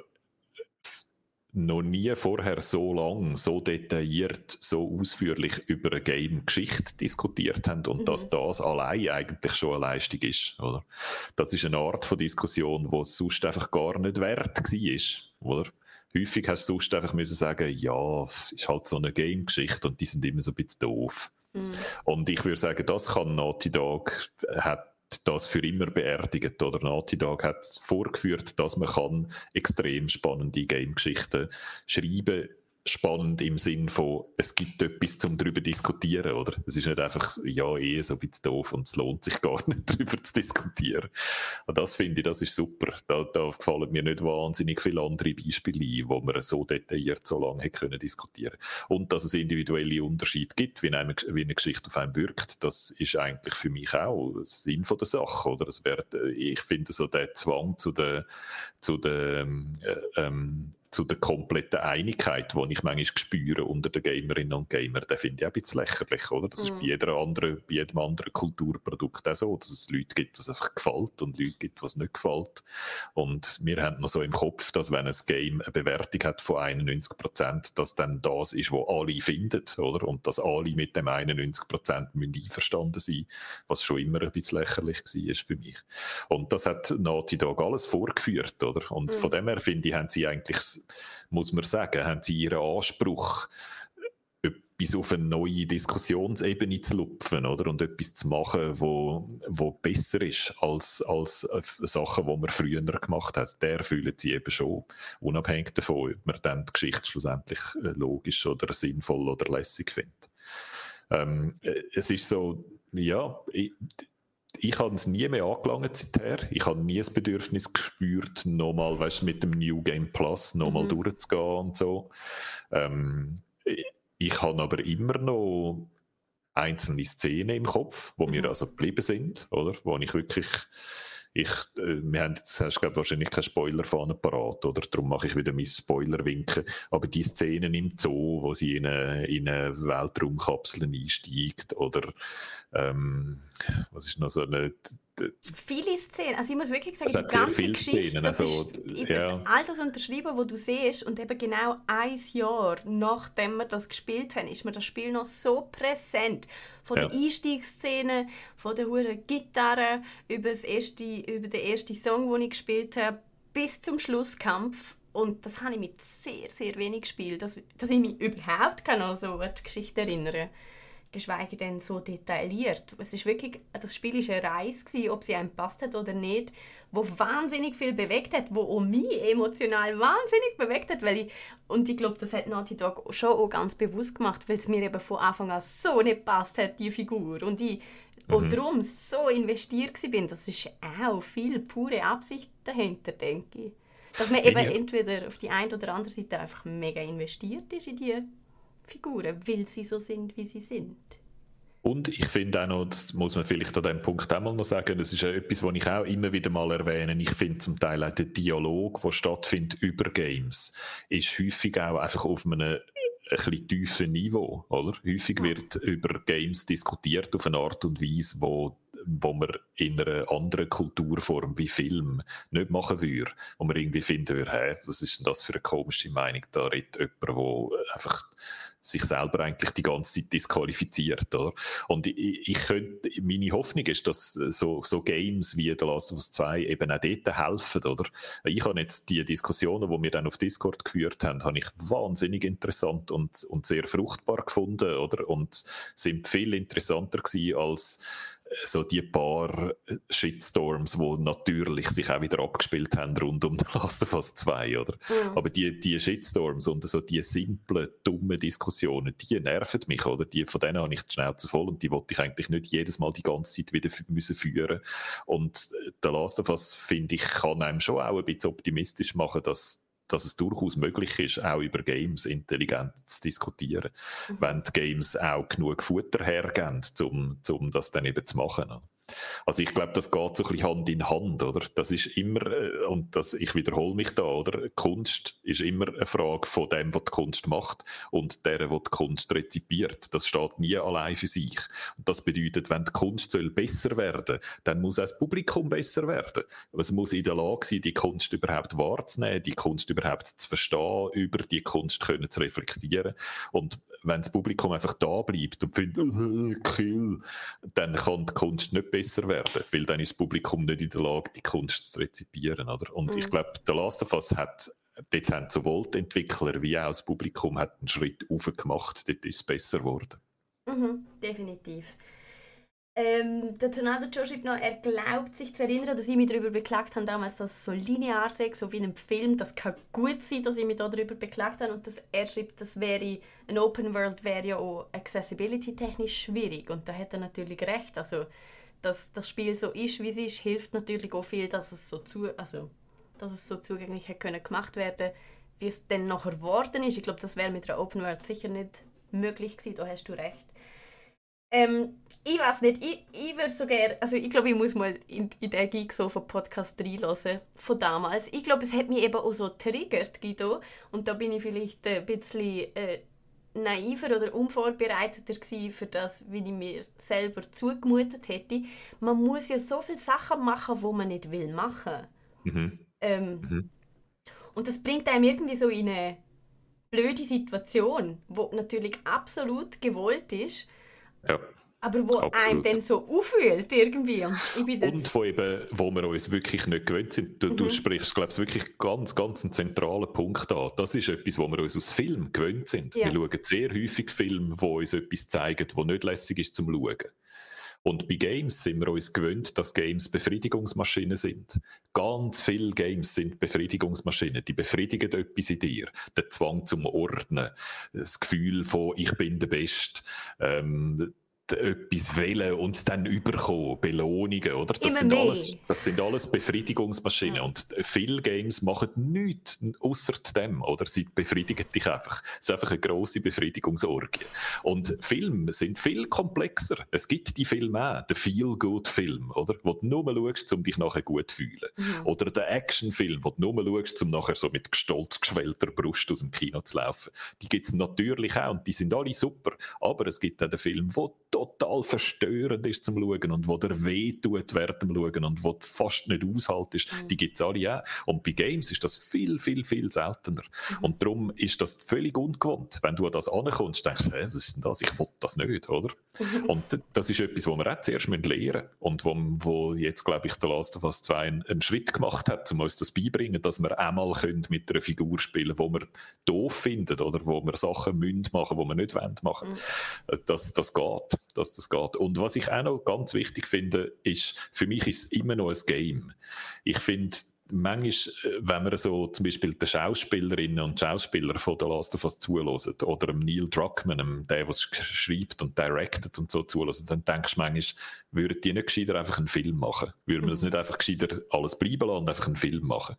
[SPEAKER 3] noch nie vorher so lang, so detailliert, so ausführlich über eine Game-Geschichte diskutiert haben und mhm. dass das allein eigentlich schon eine Leistung ist. Oder? Das ist eine Art von Diskussion, die es sonst einfach gar nicht wert war. Oder? Häufig hast du sonst einfach müssen sagen, ja, ist halt so eine Game-Geschichte und die sind immer so ein bisschen doof. Mhm. Und ich würde sagen, das kann Naughty Dog, hat das für immer beerdigt. Oder Naughty Dog hat vorgeführt, dass man kann extrem spannende Game-Geschichten schreiben kann spannend im Sinn von, es gibt etwas zum darüber diskutieren, oder? Es ist nicht einfach, ja, eh so ein bisschen doof und es lohnt sich gar *laughs* nicht darüber zu diskutieren. Und das finde ich, das ist super. Da, da gefallen mir nicht wahnsinnig viele andere Beispiele ein, wo man so detailliert so lange hätte können diskutieren Und dass es individuelle Unterschiede gibt, wie eine, wie eine Geschichte auf einen wirkt, das ist eigentlich für mich auch Sinn von der Sache, oder? Es wird, ich finde so der Zwang zu der, zu der, ähm, ähm zu der kompletten Einigkeit, die ich manchmal spüre unter den Gamerinnen und Gamer, den finde ich ein bisschen lächerlich, oder? Das mm. ist bei, mhm. jeder anderen, bei jedem anderen Kulturprodukt auch so, dass es Leute gibt, was einfach gefällt und Leute gibt, was nicht gefällt. Und wir haben noch so im Kopf, dass wenn ein Game eine Bewertung hat von 91 Prozent, dass dann das ist, was alle finden, oder? Und dass alle mit dem 91 Prozent einverstanden sein was schon immer ein bisschen lächerlich war für mich. Und das hat Naughty Dog alles vorgeführt, oder? Und mm. von dem her finde ich, haben sie eigentlich muss man sagen, haben sie ihren Anspruch, etwas auf eine neue Diskussionsebene zu lupfen oder? und etwas zu machen, wo, wo besser ist als, als Sachen, die man früher gemacht hat. Der fühlen sie eben schon, unabhängig davon, ob man dann die Geschichte schlussendlich äh, logisch oder sinnvoll oder lässig findet. Ähm, äh, es ist so, ja, ich, ich habe es nie mehr angelangt seither. Ich habe nie das Bedürfnis gespürt, nochmal, weißt mit dem New Game Plus nochmal mhm. durchzugehen und so. Ähm, ich habe aber immer noch einzelne Szenen im Kopf, wo mhm. mir also geblieben sind, oder? Wo ich wirklich ich, äh, wir haben jetzt, hast glaube wahrscheinlich keinen Spoilerfahne parat, oder? Darum mache ich wieder mein Spoiler-Winken. Aber die Szenen im Zoo, wo sie in eine, in eine Weltraumkapsel einsteigt, oder ähm, was ist noch so eine
[SPEAKER 2] viele Szenen, also ich muss wirklich sagen, die ganze Geschichte, Szenen, das also, ist, ja. all das unterschrieben, was du siehst und eben genau ein Jahr nachdem wir das gespielt haben, ist mir das Spiel noch so präsent. Von ja. der Einstiegsszene, von der hohen Gitarre, über, das erste, über den ersten Song, den ich gespielt habe, bis zum Schlusskampf und das habe ich mit sehr, sehr wenig gespielt, dass, dass ich mich überhaupt kann so an die Geschichte erinnern kann geschweige denn so detailliert. Es ist wirklich, das Spiel war eine Reise, ob sie einem passt hat oder nicht, wo wahnsinnig viel bewegt hat, wo auch mich emotional wahnsinnig bewegt hat, weil ich, und ich glaube, das hat Naughty Dog schon auch ganz bewusst gemacht, weil es mir eben von Anfang an so nicht passt hat, die Figur. Und ich mhm. und darum so investiert bin, das ist auch viel pure Absicht dahinter, denke ich. Dass man eben entweder auf die eine oder andere Seite einfach mega investiert ist in die Figuren, weil sie so sind, wie sie sind.
[SPEAKER 3] Und ich finde auch noch, das muss man vielleicht an diesem Punkt auch mal noch sagen, das ist ja etwas, was ich auch immer wieder mal erwähne. Ich finde zum Teil auch der Dialog, der stattfindet über Games, ist häufig auch einfach auf einem ein bisschen tiefen Niveau, oder? Häufig wird über Games diskutiert auf eine Art und Weise, wo wo man in einer anderen Kulturform wie Film nicht machen würde. Wo man irgendwie finden würde, hey, was ist denn das für eine komische Meinung? Da redet jemand, der einfach sich selber eigentlich die ganze Zeit disqualifiziert. Oder? Und ich, ich könnte, meine Hoffnung ist, dass so, so Games wie The Last of Us 2 eben auch dort helfen. Oder? Ich habe jetzt die Diskussionen, die wir dann auf Discord geführt haben, habe ich wahnsinnig interessant und, und sehr fruchtbar gefunden. Oder? Und sind viel interessanter gewesen als so die paar Shitstorms, die natürlich sich auch wieder abgespielt haben rund um The Last of Us 2, oder? Mhm. Aber die, die Shitstorms und so die simplen, dummen Diskussionen, die nerven mich, oder? Die, von denen habe ich die Schnauze voll und die wollte ich eigentlich nicht jedes Mal die ganze Zeit wieder müssen führen. Und The Last of Us, finde ich, kann einem schon auch ein bisschen optimistisch machen, dass dass es durchaus möglich ist, auch über Games intelligent zu diskutieren, mhm. wenn die Games auch genug Futter hergeben, um, um das dann eben zu machen. Also ich glaube, das geht so ein bisschen Hand in Hand, oder? Das ist immer, äh, und das, ich wiederhole mich da, oder? Kunst ist immer eine Frage von dem, was die Kunst macht und der, der die Kunst rezipiert. Das steht nie allein für sich. Und das bedeutet, wenn die Kunst soll besser werden, dann muss auch das Publikum besser werden. Es muss in der Lage sein, die Kunst überhaupt wahrzunehmen, die Kunst überhaupt zu verstehen, über die Kunst können zu reflektieren. Und wenn das Publikum einfach da bleibt und findet, äh, *laughs* kill, dann kann die Kunst nicht besser werden, weil dann ist das Publikum nicht in der Lage, die Kunst zu rezipieren. Oder? Und mhm. ich glaube, der Last of Us hat, dort haben sowohl die Entwickler wie auch das Publikum hat einen Schritt aufgemacht, dort ist es besser geworden.
[SPEAKER 2] Mhm, definitiv. Ähm, der Tornado Joe schreibt noch, er glaubt sich zu erinnern, dass ich mich darüber beklagt habe, damals, dass es so linear sei, so wie in einem Film. Das kann gut sein, dass ich mich darüber beklagt habe. Und dass er schreibt, das wäre, ein Open World wäre ja auch accessibility-technisch schwierig. Und da hat er natürlich recht. Also, dass das Spiel so ist, wie es ist, hilft natürlich auch viel, dass es so, zu, also, dass es so zugänglich hätte können gemacht werden wie es dann nachher geworden ist. Ich glaube, das wäre mit einer Open World sicher nicht möglich gewesen. Da hast du recht. Ähm, ich weiß nicht, ich, ich würde so gerne, also ich glaube, ich muss mal in, in den Geek so von Podcast reinhören, von damals. Ich glaube, es hat mich eben auch so triggert, Guido, und da bin ich vielleicht ein bisschen äh, naiver oder unvorbereiteter für das, wie ich mir selber zugemutet hätte. Man muss ja so viele Sachen machen, wo man nicht will machen. Mhm. Ähm, mhm. Und das bringt einem irgendwie so in eine blöde Situation, wo natürlich absolut gewollt ist,
[SPEAKER 3] ja.
[SPEAKER 2] Aber wo Absolut. einem dann so aufwühlt irgendwie.
[SPEAKER 3] Und, wo, eben, wo wir uns wirklich nicht gewöhnt sind. Du, mhm. du sprichst, glaube ich, wirklich ganz, ganz einen zentralen Punkt an. Das ist etwas, wo wir uns aus Film gewöhnt sind. Ja. Wir schauen sehr häufig Filme, die uns etwas zeigen, was nicht lässig ist zum Schauen. Und bei Games sind wir uns gewöhnt, dass Games Befriedigungsmaschinen sind. Ganz viele Games sind Befriedigungsmaschinen. Die befriedigen etwas in dir. Der Zwang zum Ordnen, das Gefühl von, ich bin der Beste, ähm, etwas wählen und dann überkommen, Belohnungen, oder? Das, sind alles, das sind alles Befriedigungsmaschinen. Ja. Und viele Games machen nichts außer dem, oder? Sie befriedigen dich einfach. Es ist einfach eine grosse Befriedigungsorgie. Und Filme sind viel komplexer. Es gibt die Filme auch, der Feel-Good-Film, oder? Wo du nur schaust, um dich nachher gut zu fühlen. Mhm. Oder der Action-Film, wo du nur schaust, um nachher so mit stolz geschwellter Brust aus dem Kino zu laufen. Die gibt es natürlich auch und die sind alle super. Aber es gibt auch den Film, wo total verstörend ist zum Schauen und wo der weh tut während dem Schauen und wo du fast nicht aushaltest, mhm. die gibt es alle auch. Und bei Games ist das viel, viel, viel seltener. Mhm. Und darum ist das völlig ungewohnt. Wenn du an das ankommst, denkst du, hey, was ist denn das? Ich will das nicht, oder? Mhm. Und das ist etwas, was wir auch zuerst lernen müssen. Und wo, wo jetzt, glaube ich, der Last of Us 2 einen, einen Schritt gemacht hat, um uns das beibringen, dass wir einmal mit einer Figur spielen können, die wir doof finden oder wo wir Sachen müssen machen, die wir nicht wollen machen. Mhm. Das, das geht. Das, das geht. Und was ich auch noch ganz wichtig finde, ist, für mich ist es immer noch ein Game. Ich finde, manchmal, äh, wenn man so zum Beispiel den Schauspielerinnen und Schauspieler von The Last of Us zuhören oder dem Neil Druckmann, dem, der, was schreibt und directet und so zuhören, dann denkst du manchmal, würden die nicht gescheiter einfach einen Film machen? Würden wir das mhm. nicht einfach gescheiter alles bleiben lassen und einfach einen Film machen?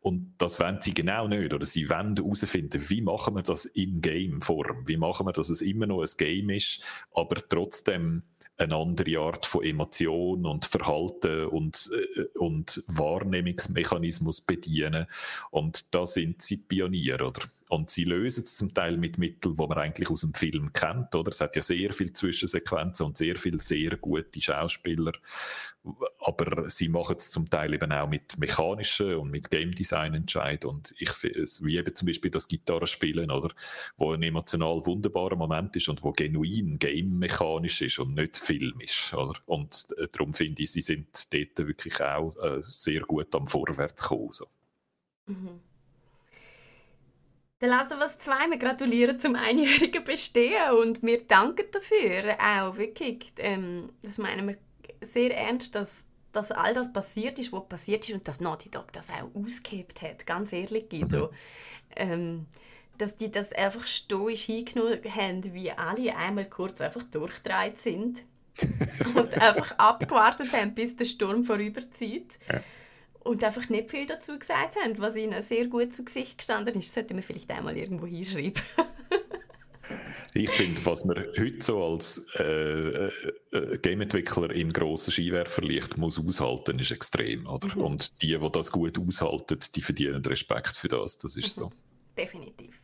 [SPEAKER 3] Und das wollen sie genau nicht, oder sie wollen herausfinden, wie machen wir das in Game-Form? Wie machen wir, dass es immer noch ein Game ist, aber trotzdem eine andere Art von Emotion und Verhalten und, äh, und Wahrnehmungsmechanismus bedienen. Und da sind sie Pionier, oder? Und sie lösen es zum Teil mit Mitteln, die man eigentlich aus dem Film kennt, oder? Es hat ja sehr viele Zwischensequenzen und sehr viele sehr gute Schauspieler. Aber sie machen es zum Teil eben auch mit mechanischen und mit Game Design Entscheid. Und ich wie eben zum Beispiel das Gitarrespielen, oder? Wo ein emotional wunderbarer Moment ist und wo genuin game-mechanisch ist und nicht filmisch, oder? Und äh, darum finde ich, sie sind dort wirklich auch äh, sehr gut am Vorwärtskommen. So. Mhm.
[SPEAKER 2] Der Last of Us 2, wir gratulieren zum einjährigen Bestehen und wir danken dafür auch wirklich. Ähm, das meinen wir sehr ernst, dass, dass all das passiert ist, was passiert ist und dass Naughty Dog das auch ausgehebt hat. Ganz ehrlich, Guido. Mhm. Ähm, dass die das einfach stoisch hingenommen haben, wie alle einmal kurz einfach durchdreht sind *laughs* und einfach abgewartet haben, bis der Sturm vorüberzieht. Ja und einfach nicht viel dazu gesagt haben, was ihnen sehr gut zu Gesicht gestanden ist. Das sollte man vielleicht einmal irgendwo hinschreiben. *laughs*
[SPEAKER 3] ich finde, was man heute so als äh, äh, Gameentwickler in grossen Skiwerferlicht muss aushalten, ist extrem. Oder? Mhm. Und die, die das gut aushalten, die verdienen Respekt für das. Das ist mhm. so.
[SPEAKER 2] Definitiv.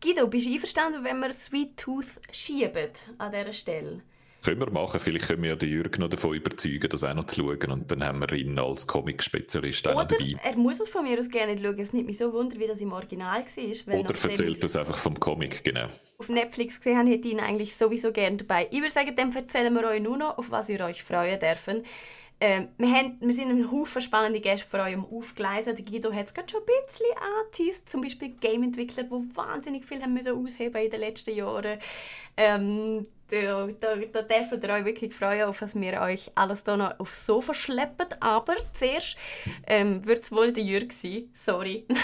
[SPEAKER 2] Guido, bist du einverstanden, wenn wir Sweet Tooth schieben an dieser Stelle?
[SPEAKER 3] Können wir machen. Vielleicht können wir ja den Jürgen noch davon überzeugen, das auch noch zu schauen. Und dann haben wir ihn als Comic-Spezialist
[SPEAKER 2] auch dabei. Er muss es von mir aus gerne schauen. Es nimmt mich so wunder, wie das im Original war.
[SPEAKER 3] Oder erzählt das einfach vom Comic, genau.
[SPEAKER 2] Auf Netflix gesehen habe, hätte ich ihn eigentlich sowieso gerne dabei. Ich würde sagen, dann erzählen wir euch nur noch, auf was ihr euch freuen dürfen. Ähm, wir, haben, wir sind einen Haufen spannende Gäste vor eurem Aufgleisen. Der Guido hat es gerade schon ein bisschen angeteased, zum Beispiel Game-Entwickler, die wahnsinnig viel haben müssen ausheben in den letzten Jahren. Ähm, da, da, da dürft ihr euch wirklich freuen, auf was wir euch alles hier noch aufs Sofa schleppen. Aber zuerst ähm, wird es wohl der Jürg sein. Sorry. *laughs*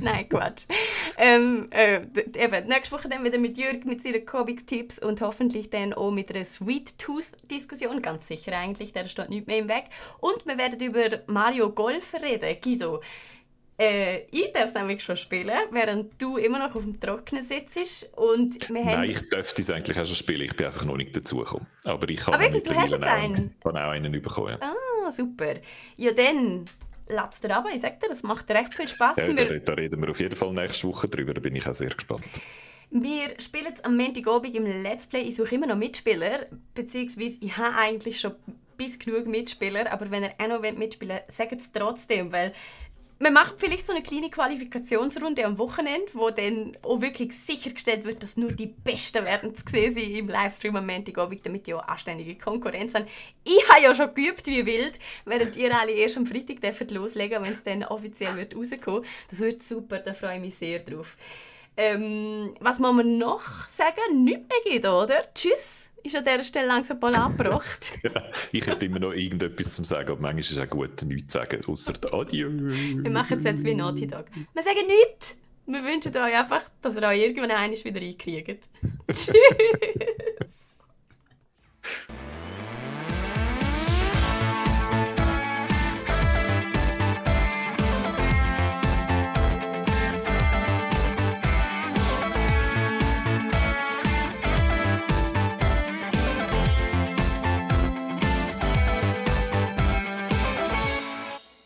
[SPEAKER 2] Nein, Quatsch. Ähm, äh, eben, nächste Woche dann wieder mit Jürg mit seinen Comic-Tipps und hoffentlich dann auch mit einer Sweet Tooth-Diskussion. Ganz sicher eigentlich, der steht nicht mehr im Weg. Und wir werden über Mario Golf reden. Guido, äh, ich darf es nämlich schon spielen, während du immer noch auf dem Trockenen sitzt. Und
[SPEAKER 3] wir Nein, ich dürfte es eigentlich auch schon spielen. Ich bin einfach noch nicht dazugekommen. Aber ich habe
[SPEAKER 2] ah, wirklich, du hast jetzt einen?
[SPEAKER 3] auch einen bekommen.
[SPEAKER 2] Ja. Ah, super. Ja, dann lasst dir ab. Ich sage dir, das macht recht viel Spass.
[SPEAKER 3] Ja, da, da, reden wir auf jeden Fall nächste Woche drüber. Da bin ich auch sehr gespannt.
[SPEAKER 2] Wir spielen es am Montagabend im Let's Play. Ich suche immer noch Mitspieler, beziehungsweise ich habe eigentlich schon bis genug Mitspieler, aber wenn ihr auch noch mitspielen wollt, sagt es trotzdem, weil wir machen vielleicht so eine kleine Qualifikationsrunde am Wochenende, wo dann auch wirklich sichergestellt wird, dass nur die Besten werden zu sehen sein im Livestream am Montagabend, damit ihr auch anständige Konkurrenz haben. Ich habe ja schon geübt wie wild, während ihr alle erst am Freitag dürft loslegen, wenn es dann offiziell wird rauskommen. Das wird super, da freue ich mich sehr drauf. Ähm, was muss man noch sagen? Nicht mehr geht, oder? Tschüss! ist an dieser Stelle langsam mal angebracht. *laughs*
[SPEAKER 3] ja, ich hätte immer noch irgendetwas zu sagen, aber manchmal ist es auch gut, nichts zu sagen, außer Adieu.
[SPEAKER 2] Wir machen es jetzt wie Naughty Dog. Wir sagen nichts. Wir wünschen euch einfach, dass ihr euch irgendwann wieder reinkriegt. *laughs* Tschüss.